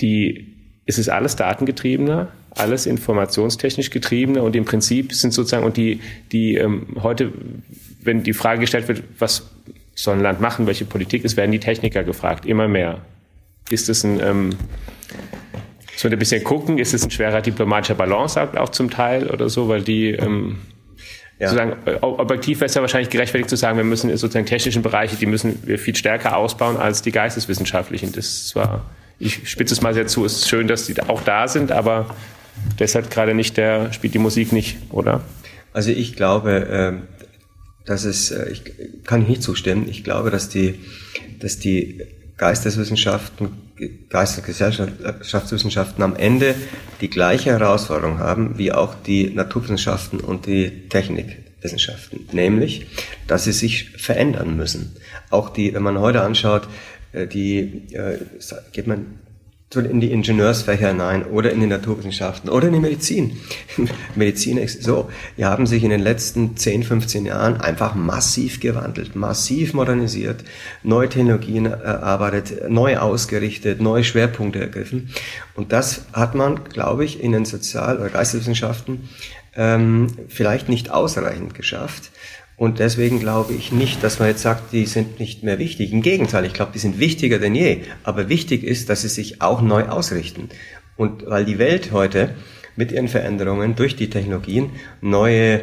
die es ist alles datengetriebener, alles informationstechnisch getriebener und im Prinzip sind sozusagen, und die, die ähm, heute, wenn die Frage gestellt wird, was soll ein Land machen, welche Politik ist, werden die Techniker gefragt, immer mehr. Ist es ein, ähm, so ein bisschen gucken, ist es ein schwerer diplomatischer Balanceakt auch zum Teil oder so, weil die, ähm, ja. sozusagen, äh, objektiv wäre es ja wahrscheinlich gerechtfertigt zu sagen, wir müssen sozusagen technischen Bereiche, die müssen wir viel stärker ausbauen als die geisteswissenschaftlichen. Das war ich spitze es mal sehr zu, es ist schön, dass sie auch da sind, aber deshalb gerade nicht der, spielt die Musik nicht, oder? Also ich glaube, ähm, dass es, äh, ich kann nicht zustimmen, ich glaube, dass die, dass die Geisteswissenschaften, Geist- und Gesellschaftswissenschaften am Ende die gleiche Herausforderung haben wie auch die Naturwissenschaften und die Technikwissenschaften, nämlich, dass sie sich verändern müssen. Auch die, wenn man heute anschaut, äh, die äh, geht man in die Ingenieursfächer hinein oder in die Naturwissenschaften oder in die Medizin. Medizin ist so, die haben sich in den letzten 10, 15 Jahren einfach massiv gewandelt, massiv modernisiert, neue Technologien erarbeitet, neu ausgerichtet, neue Schwerpunkte ergriffen. Und das hat man, glaube ich, in den Sozial- oder Geisteswissenschaften ähm, vielleicht nicht ausreichend geschafft. Und deswegen glaube ich nicht, dass man jetzt sagt, die sind nicht mehr wichtig. Im Gegenteil, ich glaube, die sind wichtiger denn je. Aber wichtig ist, dass sie sich auch neu ausrichten. Und weil die Welt heute mit ihren Veränderungen durch die Technologien neue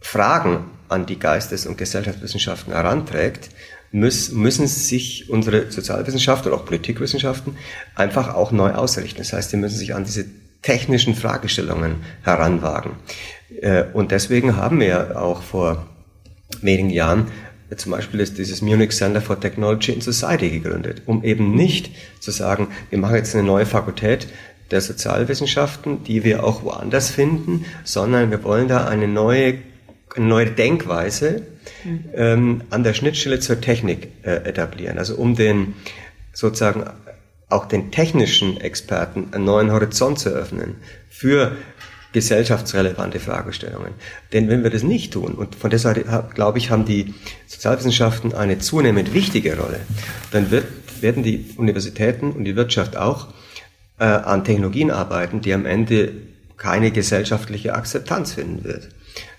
Fragen an die Geistes- und Gesellschaftswissenschaften heranträgt, müssen sich unsere Sozialwissenschaften und auch Politikwissenschaften einfach auch neu ausrichten. Das heißt, sie müssen sich an diese technischen Fragestellungen heranwagen. Äh, und deswegen haben wir auch vor wenigen Jahren zum Beispiel ist dieses Munich Center for Technology and Society gegründet, um eben nicht zu sagen, wir machen jetzt eine neue Fakultät der Sozialwissenschaften, die wir auch woanders finden, sondern wir wollen da eine neue, eine neue Denkweise ähm, an der Schnittstelle zur Technik äh, etablieren. Also um den sozusagen auch den technischen Experten einen neuen Horizont zu öffnen für gesellschaftsrelevante Fragestellungen. Denn wenn wir das nicht tun, und von Seite, glaube ich, haben die Sozialwissenschaften eine zunehmend wichtige Rolle, dann wird, werden die Universitäten und die Wirtschaft auch äh, an Technologien arbeiten, die am Ende keine gesellschaftliche Akzeptanz finden wird.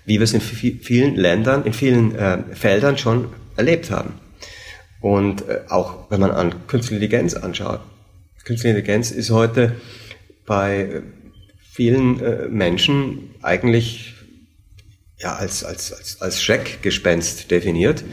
Wie wir es in vielen Ländern, in vielen äh, Feldern schon erlebt haben. Und äh, auch wenn man an Künstliche Intelligenz anschaut. Künstliche Intelligenz ist heute bei vielen äh, Menschen eigentlich ja, als, als, als, als Schreckgespenst definiert.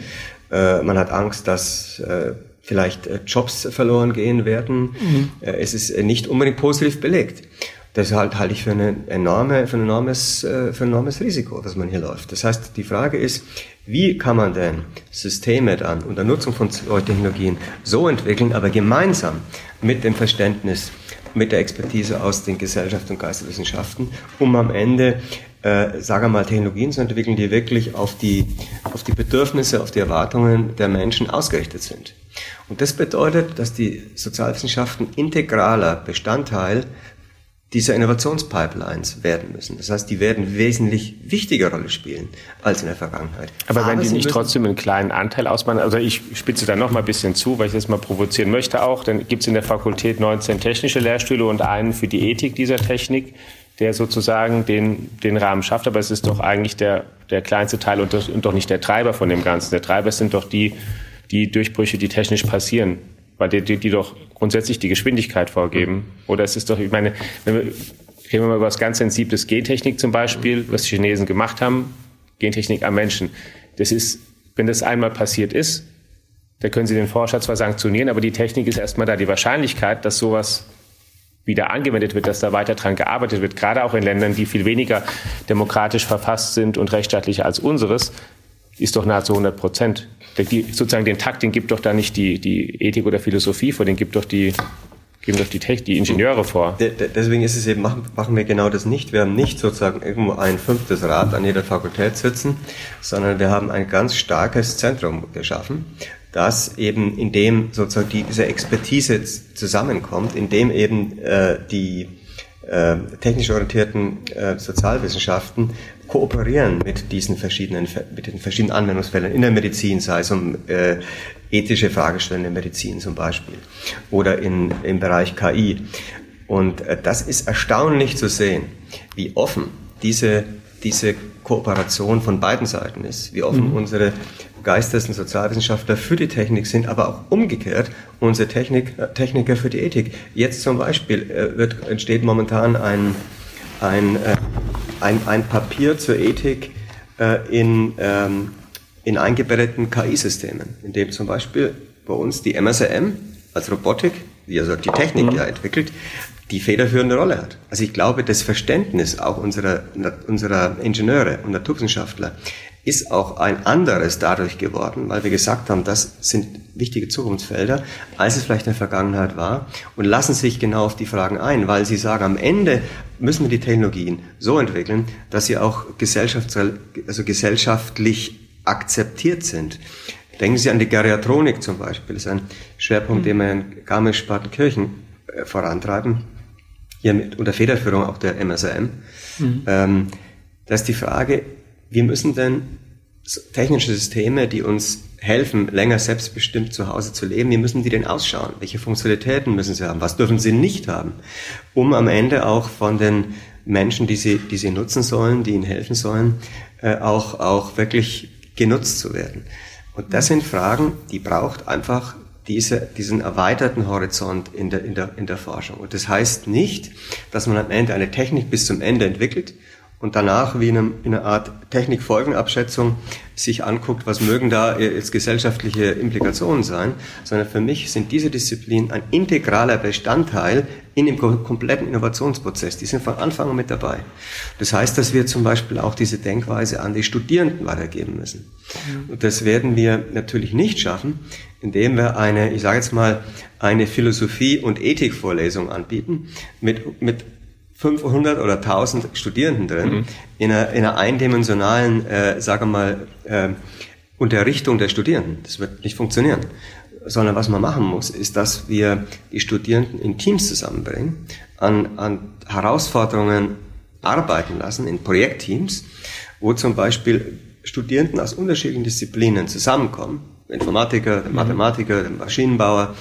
Äh, man hat Angst, dass äh, vielleicht äh, Jobs verloren gehen werden. Mhm. Äh, es ist äh, nicht unbedingt positiv belegt. Das halte halt ich für, eine enorme, für, ein enormes, für ein enormes Risiko, dass man hier läuft. Das heißt, die Frage ist, wie kann man denn Systeme dann unter Nutzung von Technologien so entwickeln, aber gemeinsam mit dem Verständnis mit der Expertise aus den Gesellschafts- und Geisteswissenschaften, um am Ende, äh, sagen wir mal, Technologien zu entwickeln, die wirklich auf die, auf die Bedürfnisse, auf die Erwartungen der Menschen ausgerichtet sind. Und das bedeutet, dass die Sozialwissenschaften integraler Bestandteil dieser Innovationspipelines werden müssen. Das heißt, die werden wesentlich wichtiger Rolle spielen als in der Vergangenheit. Aber, Aber wenn die nicht trotzdem einen kleinen Anteil ausmachen, also ich spitze da noch mal ein bisschen zu, weil ich das mal provozieren möchte auch, dann gibt es in der Fakultät 19 technische Lehrstühle und einen für die Ethik dieser Technik, der sozusagen den, den Rahmen schafft. Aber es ist doch eigentlich der, der kleinste Teil und, und doch nicht der Treiber von dem Ganzen. Der Treiber sind doch die, die Durchbrüche, die technisch passieren weil die, die, die doch grundsätzlich die Geschwindigkeit vorgeben. Oder es ist doch, ich meine, wenn wir, reden wir mal über das ganz sensibles Gentechnik zum Beispiel, was die Chinesen gemacht haben, Gentechnik am Menschen. Das ist, wenn das einmal passiert ist, da können Sie den Forscher zwar sanktionieren, aber die Technik ist erstmal da. Die Wahrscheinlichkeit, dass sowas wieder angewendet wird, dass da weiter dran gearbeitet wird, gerade auch in Ländern, die viel weniger demokratisch verfasst sind und rechtsstaatlicher als unseres, ist doch nahezu 100 Prozent. Die, sozusagen den Takt, den gibt doch da nicht die, die Ethik oder Philosophie vor, den gibt doch die, geben doch die, Tech, die Ingenieure vor. Deswegen ist es eben, machen, machen wir genau das nicht. Wir haben nicht sozusagen irgendwo ein fünftes Rad an jeder Fakultät sitzen, sondern wir haben ein ganz starkes Zentrum geschaffen, das eben in dem sozusagen die, diese Expertise zusammenkommt, in dem eben äh, die äh, technisch orientierten äh, Sozialwissenschaften kooperieren mit diesen verschiedenen, mit den verschiedenen Anwendungsfällen in der Medizin, sei es um äh, ethische Fragestellungen in der Medizin zum Beispiel oder in, im Bereich KI. Und äh, das ist erstaunlich zu sehen, wie offen diese, diese Kooperation von beiden Seiten ist, wie offen mhm. unsere Geistes- und Sozialwissenschaftler für die Technik sind, aber auch umgekehrt unsere Technik, äh, Techniker für die Ethik. Jetzt zum Beispiel äh, wird, entsteht momentan ein, ein äh, ein, ein Papier zur Ethik äh, in, ähm, in eingebetteten KI-Systemen, in dem zum Beispiel bei uns die MSRM als Robotik, die also die Technik mhm. ja entwickelt, die federführende Rolle hat. Also ich glaube, das Verständnis auch unserer, unserer Ingenieure und Naturwissenschaftler ist auch ein anderes dadurch geworden, weil wir gesagt haben, das sind wichtige Zukunftsfelder, als es vielleicht in der Vergangenheit war und lassen sich genau auf die Fragen ein, weil sie sagen, am Ende müssen wir die Technologien so entwickeln, dass sie auch also gesellschaftlich akzeptiert sind. Denken Sie an die Geriatronik zum Beispiel, das ist ein Schwerpunkt, mhm. den wir in Garmisch-Partenkirchen äh, vorantreiben, hier mit unter Federführung auch der MSRM. Mhm. Ähm, da ist die Frage, wir müssen denn technische Systeme, die uns helfen, länger selbstbestimmt zu Hause zu leben, wie müssen die denn ausschauen? Welche Funktionalitäten müssen sie haben? Was dürfen sie nicht haben? Um am Ende auch von den Menschen, die sie, die sie nutzen sollen, die ihnen helfen sollen, äh, auch, auch wirklich genutzt zu werden. Und das sind Fragen, die braucht einfach diese, diesen erweiterten Horizont in der, in, der, in der Forschung. Und das heißt nicht, dass man am Ende eine Technik bis zum Ende entwickelt und danach wie in, einem, in einer Art Technikfolgenabschätzung sich anguckt, was mögen da jetzt gesellschaftliche Implikationen sein, sondern für mich sind diese Disziplinen ein integraler Bestandteil in dem kompletten Innovationsprozess. Die sind von Anfang an mit dabei. Das heißt, dass wir zum Beispiel auch diese Denkweise an die Studierenden weitergeben müssen. Mhm. Und das werden wir natürlich nicht schaffen, indem wir eine, ich sage jetzt mal, eine Philosophie- und Ethikvorlesung anbieten mit, mit 500 oder 1000 Studierenden drin mhm. in, einer, in einer eindimensionalen, äh, sagen wir mal, äh, Unterrichtung der Studierenden. Das wird nicht funktionieren. Sondern was man machen muss, ist, dass wir die Studierenden in Teams zusammenbringen, an, an Herausforderungen arbeiten lassen, in Projektteams, wo zum Beispiel Studierenden aus unterschiedlichen Disziplinen zusammenkommen, Informatiker, der mhm. Mathematiker, der Maschinenbauer,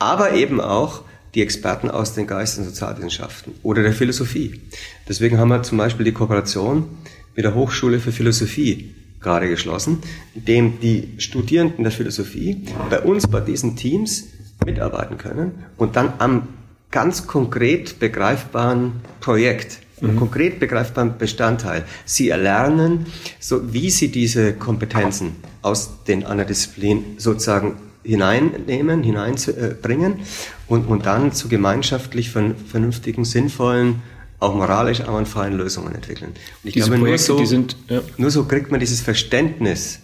aber eben auch die Experten aus den Geist- und Sozialwissenschaften oder der Philosophie. Deswegen haben wir zum Beispiel die Kooperation mit der Hochschule für Philosophie gerade geschlossen, in dem die Studierenden der Philosophie bei uns bei diesen Teams mitarbeiten können und dann am ganz konkret begreifbaren Projekt, mhm. konkret begreifbaren Bestandteil. Sie erlernen, so wie sie diese Kompetenzen aus den anderen Disziplinen sozusagen hineinnehmen, hineinbringen und, und dann zu gemeinschaftlich vernünftigen, sinnvollen, auch moralisch einwandfreien Lösungen entwickeln. Und ich Diese glaube, Projekte, nur, so, sind, ja. nur so kriegt man dieses Verständnis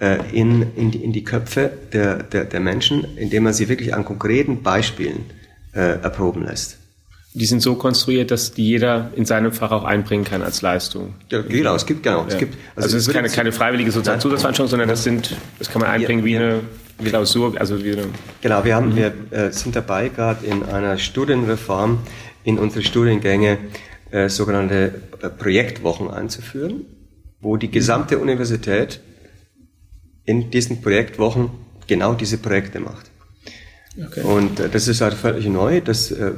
äh, in, in, die, in die Köpfe der, der, der Menschen, indem man sie wirklich an konkreten Beispielen äh, erproben lässt. Die sind so konstruiert, dass die jeder in seinem Fach auch einbringen kann als Leistung. Ja, genau, es gibt genau. Ja. Es gibt, also, also es ist keine, keine freiwillige sozusagen Zusatzveranstaltung, sondern das sind, das kann man einbringen wie eine Klausur, also wie eine. Genau, wir haben, mhm. wir äh, sind dabei gerade in einer Studienreform in unsere Studiengänge äh, sogenannte äh, Projektwochen einzuführen, wo die gesamte Universität in diesen Projektwochen genau diese Projekte macht. Okay. Und äh, das ist halt völlig neu, das äh,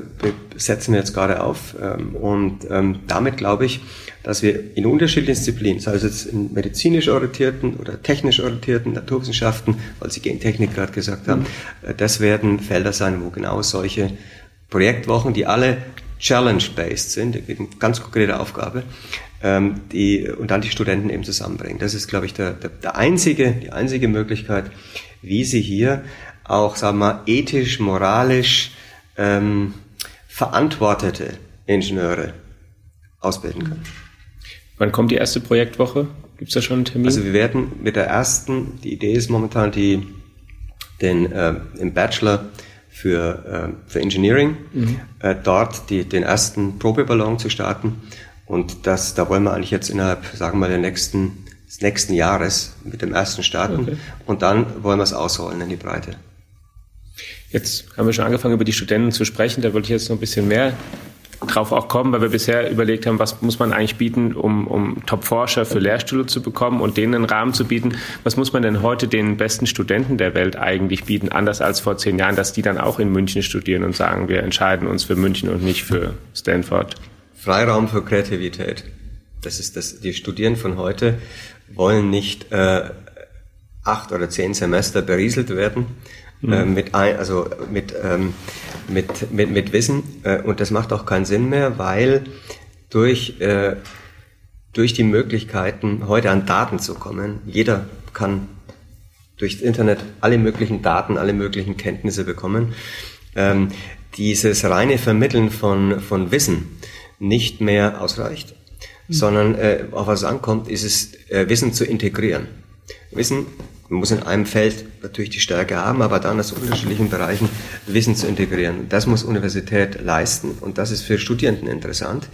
setzen wir jetzt gerade auf. Ähm, und ähm, damit glaube ich, dass wir in unterschiedlichen Disziplinen, sei es jetzt in medizinisch orientierten oder technisch orientierten Naturwissenschaften, weil Sie Gentechnik gerade gesagt haben, mhm. äh, das werden Felder sein, wo genau solche Projektwochen, die alle challenge-based sind, da geht eine ganz konkrete Aufgabe, ähm, die, und dann die Studenten eben zusammenbringen. Das ist, glaube ich, der, der, der einzige, die einzige Möglichkeit, wie sie hier auch, sagen wir ethisch, moralisch ähm, verantwortete Ingenieure ausbilden können. Wann kommt die erste Projektwoche? Gibt es da schon einen Termin? Also wir werden mit der ersten, die Idee ist momentan die, den äh, im Bachelor für, äh, für Engineering, mhm. äh, dort die, den ersten Probeballon zu starten. Und das, da wollen wir eigentlich jetzt innerhalb, sagen wir mal, der nächsten, des nächsten Jahres mit dem ersten starten. Okay. Und dann wollen wir es ausrollen in die Breite. Jetzt haben wir schon angefangen, über die Studenten zu sprechen. Da wollte ich jetzt noch ein bisschen mehr drauf auch kommen, weil wir bisher überlegt haben, was muss man eigentlich bieten, um, um Top-Forscher für Lehrstühle zu bekommen und denen einen Rahmen zu bieten. Was muss man denn heute den besten Studenten der Welt eigentlich bieten, anders als vor zehn Jahren, dass die dann auch in München studieren und sagen, wir entscheiden uns für München und nicht für Stanford? Freiraum für Kreativität. Das ist das. Die Studierenden von heute wollen nicht äh, acht oder zehn Semester berieselt werden, äh, mhm. mit, ein, also mit, ähm, mit, mit, mit Wissen. Äh, und das macht auch keinen Sinn mehr, weil durch, äh, durch die Möglichkeiten, heute an Daten zu kommen, jeder kann durchs Internet alle möglichen Daten, alle möglichen Kenntnisse bekommen, ähm, dieses reine Vermitteln von, von Wissen nicht mehr ausreicht, mhm. sondern äh, auf was es ankommt, ist es, äh, Wissen zu integrieren. Wissen man muss in einem Feld natürlich die Stärke haben, aber dann aus unterschiedlichen Bereichen Wissen zu integrieren. Das muss Universität leisten und das ist für Studierenden interessant.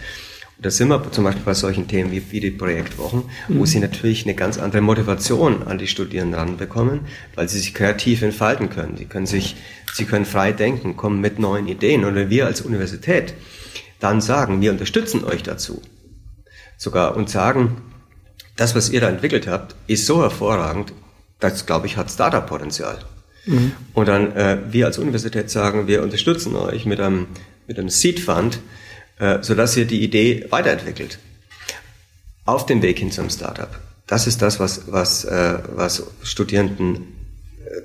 Und da sind wir zum Beispiel bei solchen Themen wie, wie die Projektwochen, mhm. wo sie natürlich eine ganz andere Motivation an die Studierenden ranbekommen, weil sie sich kreativ entfalten können. Sie können sich, sie können frei denken, kommen mit neuen Ideen. Und wenn wir als Universität dann sagen, wir unterstützen euch dazu, sogar und sagen, das, was ihr da entwickelt habt, ist so hervorragend, das, glaube ich, hat Startup-Potenzial. Mhm. Und dann äh, wir als Universität sagen, wir unterstützen euch mit einem, mit einem Seed Fund, äh, sodass ihr die Idee weiterentwickelt. Auf dem Weg hin zum Startup. das ist das, was, was, äh, was Studierenden äh,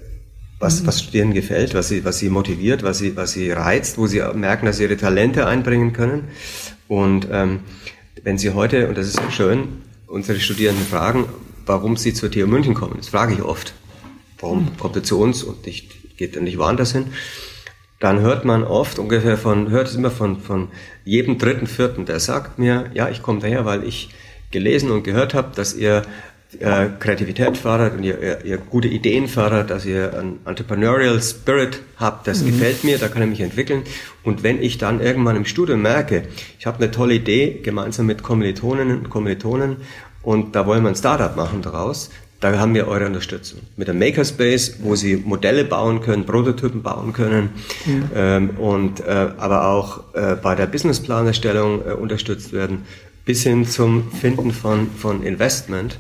was, was Studierenden gefällt, was sie, was sie motiviert, was sie, was sie reizt, wo sie merken, dass sie ihre Talente einbringen können. Und ähm, wenn Sie heute, und das ist schön, unsere Studierenden fragen, warum sie zur TU München kommen, das frage ich oft. Warum mhm. kommt er zu uns und nicht, geht er nicht woanders hin? Dann hört man oft ungefähr von, hört es immer von, von jedem dritten, vierten, der sagt mir, ja, ich komme daher, weil ich gelesen und gehört habe, dass ihr äh, Kreativität fördert und ihr, ihr, ihr, gute Ideen fördert, dass ihr einen Entrepreneurial Spirit habt, das mhm. gefällt mir, da kann ich mich entwickeln. Und wenn ich dann irgendwann im Studium merke, ich habe eine tolle Idee gemeinsam mit Kommilitoninnen und Kommilitonen und da wollen wir ein Startup machen daraus, da haben wir eure Unterstützung. Mit dem Makerspace, wo sie Modelle bauen können, Prototypen bauen können mhm. ähm, und äh, aber auch äh, bei der Businessplanerstellung äh, unterstützt werden, bis hin zum Finden von, von Investment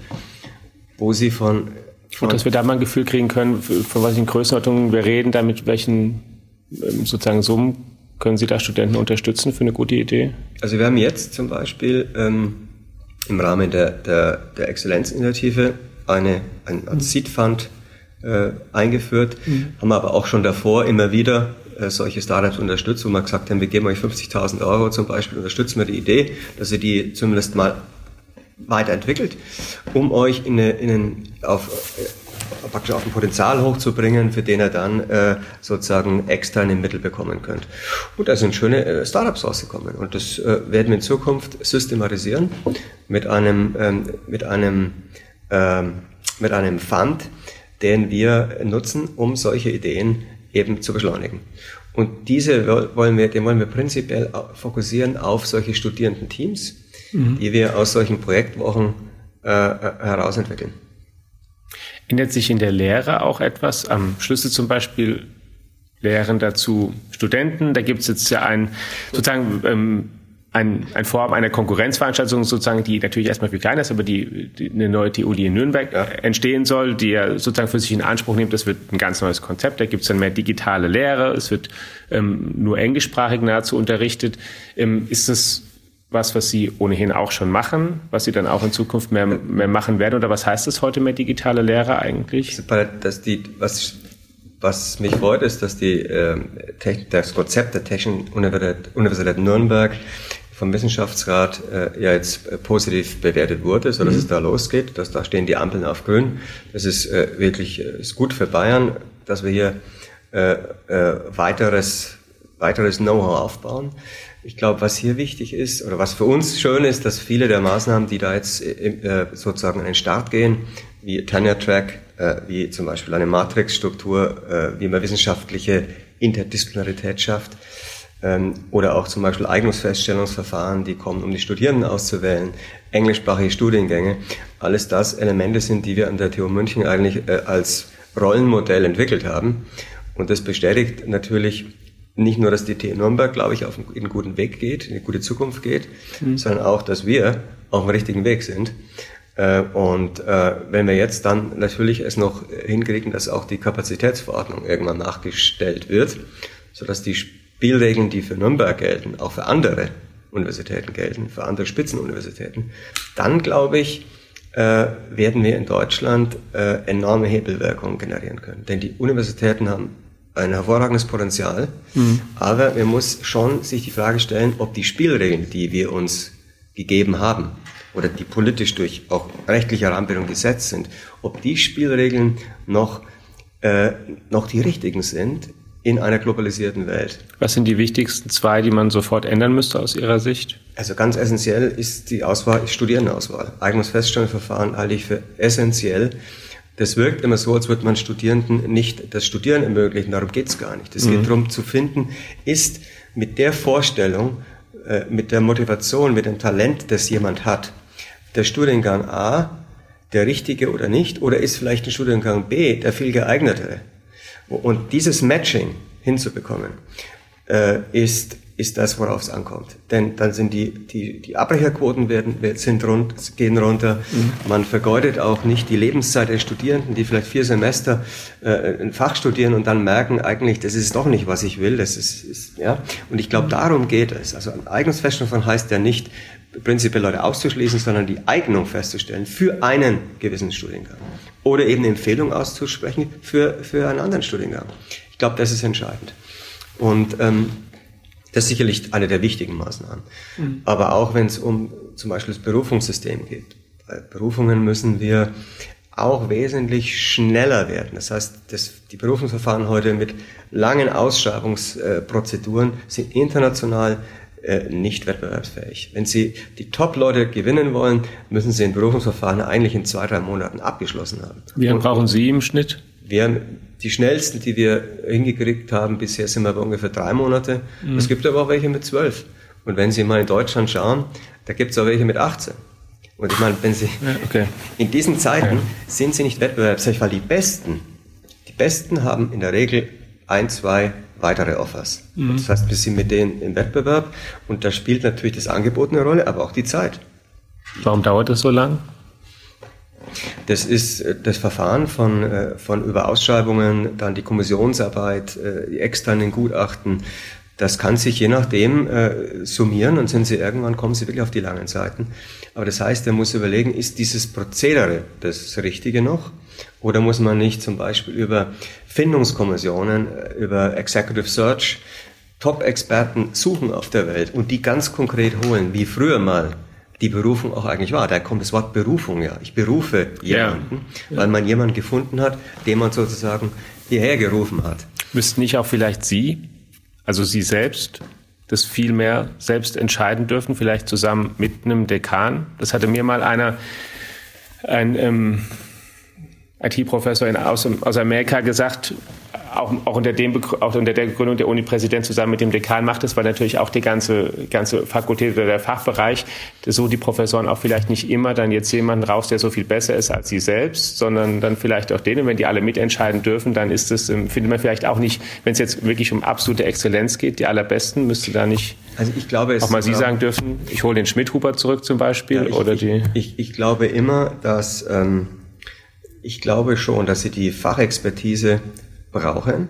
wo sie von, von Und dass wir da mal ein Gefühl kriegen können, von welchen Größenordnungen wir reden, damit welchen ähm, sozusagen Summen können Sie da Studenten unterstützen für eine gute Idee? Also wir haben jetzt zum Beispiel ähm, im Rahmen der, der, der Exzellenzinitiative eine, ein, ein Seed Fund äh, eingeführt, mhm. haben aber auch schon davor immer wieder äh, solche Startups unterstützt, wo wir gesagt haben, wir geben euch 50.000 Euro zum Beispiel, unterstützen wir die Idee, dass ihr die zumindest mal weiterentwickelt, um euch in, eine, in einen, auf, praktisch auf ein Potenzial hochzubringen, für den ihr dann äh, sozusagen externe Mittel bekommen könnt. Und da sind schöne äh, Startups rausgekommen und das äh, werden wir in Zukunft systematisieren mit einem ähm, mit einem ähm, mit einem Fund, den wir nutzen, um solche Ideen eben zu beschleunigen. Und diese wollen wir, den wollen wir prinzipiell fokussieren auf solche Studierendenteams, mhm. die wir aus solchen Projektwochen äh, herausentwickeln. Ändert sich in der Lehre auch etwas? Am Schlüssel zum Beispiel Lehren dazu Studenten. Da gibt es jetzt ja ein sozusagen ähm, ein, ein Vorhaben einer Konkurrenzveranstaltung sozusagen, die natürlich erstmal viel kleiner ist, aber die, die eine neue TU, die in Nürnberg ja. entstehen soll, die ja sozusagen für sich in Anspruch nimmt, das wird ein ganz neues Konzept. Da gibt es dann mehr digitale Lehre, es wird ähm, nur englischsprachig nahezu unterrichtet. Ähm, ist das was, was Sie ohnehin auch schon machen, was Sie dann auch in Zukunft mehr, mehr machen werden? Oder was heißt das heute mehr digitale Lehre eigentlich? Dass die, was, was mich freut, ist, dass die, äh, das Konzept der Technischen Universität, Universität Nürnberg vom Wissenschaftsrat äh, ja jetzt äh, positiv bewertet wurde, so dass mhm. es da losgeht, dass da stehen die Ampeln auf grün. Das ist äh, wirklich äh, ist gut für Bayern, dass wir hier äh, äh, weiteres weiteres Know-how aufbauen. Ich glaube, was hier wichtig ist oder was für uns schön ist, dass viele der Maßnahmen, die da jetzt äh, sozusagen an den Start gehen, wie Tenure Track, äh, wie zum Beispiel eine Matrixstruktur, äh, wie man wissenschaftliche Interdisziplinarität schafft, ähm, oder auch zum Beispiel Eignungsfeststellungsverfahren, die kommen, um die Studierenden auszuwählen, englischsprachige Studiengänge. Alles das Elemente sind, die wir an der TU München eigentlich äh, als Rollenmodell entwickelt haben. Und das bestätigt natürlich nicht nur, dass die TU Nürnberg, glaube ich, auf einen guten Weg geht, in eine gute Zukunft geht, mhm. sondern auch, dass wir auf dem richtigen Weg sind. Äh, und äh, wenn wir jetzt dann natürlich es noch hinkriegen, dass auch die Kapazitätsverordnung irgendwann nachgestellt wird, sodass die Spielregeln, die für Nürnberg gelten, auch für andere Universitäten gelten, für andere Spitzenuniversitäten, dann glaube ich, äh, werden wir in Deutschland enorme Hebelwirkungen generieren können. Denn die Universitäten haben ein hervorragendes Potenzial, mhm. aber man muss schon sich die Frage stellen, ob die Spielregeln, die wir uns gegeben haben, oder die politisch durch auch rechtliche Rahmenbedingungen gesetzt sind, ob die Spielregeln noch, äh, noch die richtigen sind in einer globalisierten Welt. Was sind die wichtigsten zwei, die man sofort ändern müsste aus Ihrer Sicht? Also ganz essentiell ist die Auswahl, Studierendenauswahl. Eigenes Feststellungsverfahren halte ich für essentiell. Das wirkt immer so, als würde man Studierenden nicht das Studieren ermöglichen. Darum geht es gar nicht. Es mhm. geht darum zu finden, ist mit der Vorstellung, äh, mit der Motivation, mit dem Talent, das jemand hat, der Studiengang A der richtige oder nicht, oder ist vielleicht ein Studiengang B der viel geeignetere? Und dieses Matching hinzubekommen, äh, ist, ist das, worauf es ankommt. Denn dann sind die, die, die Abbrecherquoten werden, sind rund, gehen runter. Mhm. Man vergeudet auch nicht die Lebenszeit der Studierenden, die vielleicht vier Semester äh, ein Fach studieren und dann merken, eigentlich, das ist doch nicht, was ich will. Das ist, ist ja. Und ich glaube, darum geht es. Also ein Eignungsfeststellung heißt ja nicht, prinzipiell Leute auszuschließen, sondern die Eignung festzustellen für einen gewissen Studiengang. Oder eben Empfehlung auszusprechen für, für einen anderen Studiengang. Ich glaube, das ist entscheidend. Und ähm, das ist sicherlich eine der wichtigen Maßnahmen. Mhm. Aber auch wenn es um zum Beispiel das Berufungssystem geht. Bei Berufungen müssen wir auch wesentlich schneller werden. Das heißt, das, die Berufungsverfahren heute mit langen Ausschreibungsprozeduren sind international äh, nicht wettbewerbsfähig. Wenn Sie die Top-Leute gewinnen wollen, müssen Sie ein Berufungsverfahren eigentlich in zwei, drei Monaten abgeschlossen haben. Wie lange brauchen Sie im Schnitt? Wir haben die schnellsten, die wir hingekriegt haben, bisher sind wir bei ungefähr drei Monate. Mhm. Es gibt aber auch welche mit zwölf. Und wenn Sie mal in Deutschland schauen, da gibt es auch welche mit 18. Und ich meine, wenn Sie ja, okay. in diesen Zeiten ja. sind Sie nicht wettbewerbsfähig, weil die Besten, die Besten haben in der Regel ein, zwei weitere Offers. Mhm. Das heißt, wir sind mit denen im Wettbewerb und da spielt natürlich das Angebot eine Rolle, aber auch die Zeit. Warum dauert das so lang? Das ist äh, das Verfahren von, äh, von über Ausschreibungen, dann die Kommissionsarbeit, äh, die externen Gutachten, das kann sich je nachdem summieren und sind sie irgendwann kommen sie wirklich auf die langen Seiten. Aber das heißt, er muss überlegen, ist dieses Prozedere das Richtige noch? Oder muss man nicht zum Beispiel über Findungskommissionen, über Executive Search Top-Experten suchen auf der Welt und die ganz konkret holen, wie früher mal die Berufung auch eigentlich war. Da kommt das Wort Berufung ja. Ich berufe jemanden, ja. weil man jemanden gefunden hat, den man sozusagen hierher gerufen hat. Müssten nicht auch vielleicht Sie also Sie selbst das viel mehr selbst entscheiden dürfen, vielleicht zusammen mit einem Dekan. Das hatte mir mal einer, ein ähm, IT-Professor aus, aus Amerika gesagt, auch, auch, unter dem, auch unter der Begründung der Uni-Präsident zusammen mit dem Dekan macht es, weil natürlich auch die ganze, ganze Fakultät oder der Fachbereich, so die Professoren auch vielleicht nicht immer dann jetzt jemanden raus, der so viel besser ist als sie selbst, sondern dann vielleicht auch denen, wenn die alle mitentscheiden dürfen, dann ist es, ähm, findet man vielleicht auch nicht, wenn es jetzt wirklich um absolute Exzellenz geht, die allerbesten, müsste da nicht also ich glaube, auch mal Sie sagen dürfen, ich hole den Schmidhuber zurück zum Beispiel ja, ich, oder die. Ich, ich, ich glaube immer, dass ähm, ich glaube schon, dass Sie die Fachexpertise brauchen.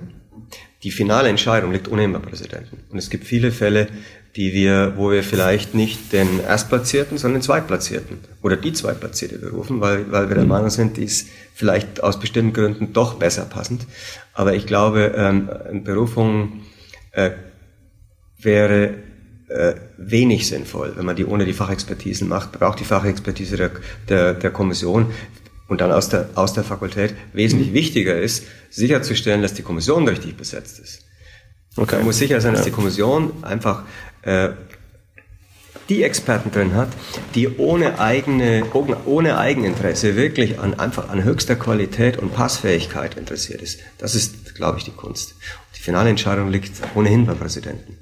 Die finale Entscheidung liegt ohnehin beim Präsidenten. Und es gibt viele Fälle, die wir, wo wir vielleicht nicht den Erstplatzierten, sondern den Zweitplatzierten oder die Zweitplatzierte berufen, weil, weil wir der Meinung sind, die ist vielleicht aus bestimmten Gründen doch besser passend. Aber ich glaube, ähm, eine Berufung äh, wäre äh, wenig sinnvoll, wenn man die ohne die Fachexpertisen macht. Braucht die Fachexpertise der, der, der Kommission und dann aus der, aus der Fakultät wesentlich wichtiger ist, sicherzustellen, dass die Kommission richtig besetzt ist. Okay. Man muss sicher sein, dass die Kommission einfach äh, die Experten drin hat, die ohne eigene, ohne Eigeninteresse wirklich an, einfach an höchster Qualität und Passfähigkeit interessiert ist. Das ist, glaube ich, die Kunst. Die finale Entscheidung liegt ohnehin beim Präsidenten.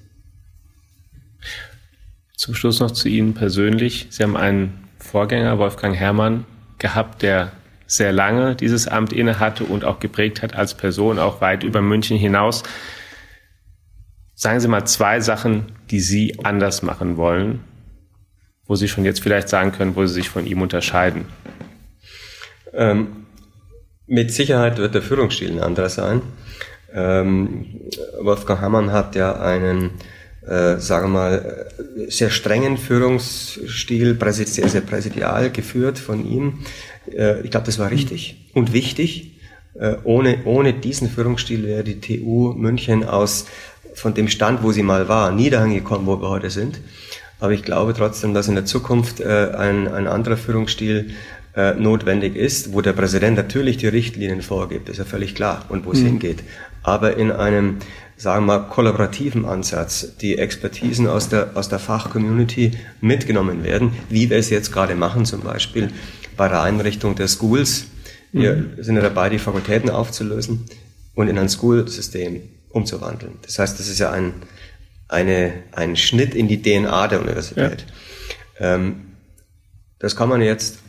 Zum Schluss noch zu Ihnen persönlich. Sie haben einen Vorgänger, Wolfgang Herrmann, gehabt, der sehr lange dieses Amt inne hatte und auch geprägt hat als Person, auch weit über München hinaus. Sagen Sie mal zwei Sachen, die Sie anders machen wollen, wo Sie schon jetzt vielleicht sagen können, wo Sie sich von ihm unterscheiden. Ähm, mit Sicherheit wird der Führungsstil ein anderer sein. Ähm, Wolfgang Hammann hat ja einen äh, sagen wir mal, äh, sehr strengen Führungsstil, sehr, sehr präsidial geführt von ihm. Äh, ich glaube, das war richtig und wichtig. Äh, ohne, ohne diesen Führungsstil wäre die TU München aus von dem Stand, wo sie mal war, nie dahin gekommen, wo wir heute sind. Aber ich glaube trotzdem, dass in der Zukunft äh, ein, ein anderer Führungsstil äh, notwendig ist, wo der Präsident natürlich die Richtlinien vorgibt, ist ja völlig klar und wo es mhm. hingeht. Aber in einem sagen wir mal, kollaborativen Ansatz, die Expertisen aus der, aus der Fachcommunity mitgenommen werden, wie wir es jetzt gerade machen, zum Beispiel bei der Einrichtung der Schools. Wir mhm. sind ja dabei, die Fakultäten aufzulösen und in ein School-System umzuwandeln. Das heißt, das ist ja ein, eine, ein Schnitt in die DNA der Universität. Ja. Ähm, das kann man jetzt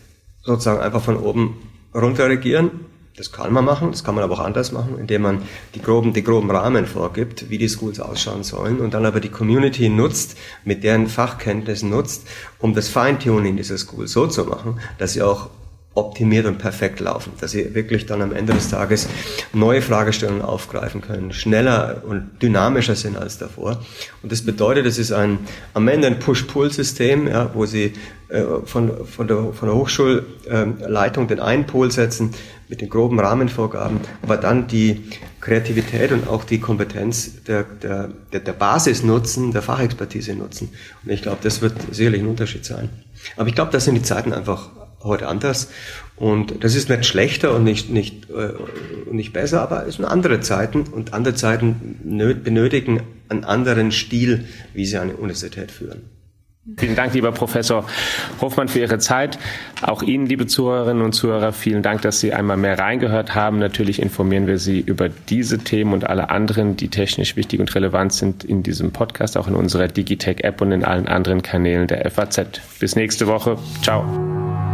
sozusagen einfach von oben runter regieren das kann man machen, das kann man aber auch anders machen, indem man die groben, die groben Rahmen vorgibt, wie die Schools ausschauen sollen und dann aber die Community nutzt, mit deren Fachkenntnissen nutzt, um das Feintuning dieser Schools so zu machen, dass sie auch optimiert und perfekt laufen, dass sie wirklich dann am Ende des Tages neue Fragestellungen aufgreifen können, schneller und dynamischer sind als davor. Und das bedeutet, es ist ein, am Ende ein Push-Pull-System, ja, wo sie äh, von, von, der, von der Hochschulleitung den einen Pol setzen mit den groben Rahmenvorgaben, aber dann die Kreativität und auch die Kompetenz der, der, der, der Basis nutzen, der Fachexpertise nutzen. Und ich glaube, das wird sicherlich ein Unterschied sein. Aber ich glaube, da sind die Zeiten einfach heute anders. Und das ist nicht schlechter und nicht, nicht, äh, nicht besser, aber es sind andere Zeiten und andere Zeiten benötigen einen anderen Stil, wie sie eine Universität führen. Vielen Dank, lieber Professor Hofmann, für Ihre Zeit. Auch Ihnen, liebe Zuhörerinnen und Zuhörer, vielen Dank, dass Sie einmal mehr reingehört haben. Natürlich informieren wir Sie über diese Themen und alle anderen, die technisch wichtig und relevant sind in diesem Podcast, auch in unserer Digitech-App und in allen anderen Kanälen der FAZ. Bis nächste Woche. Ciao.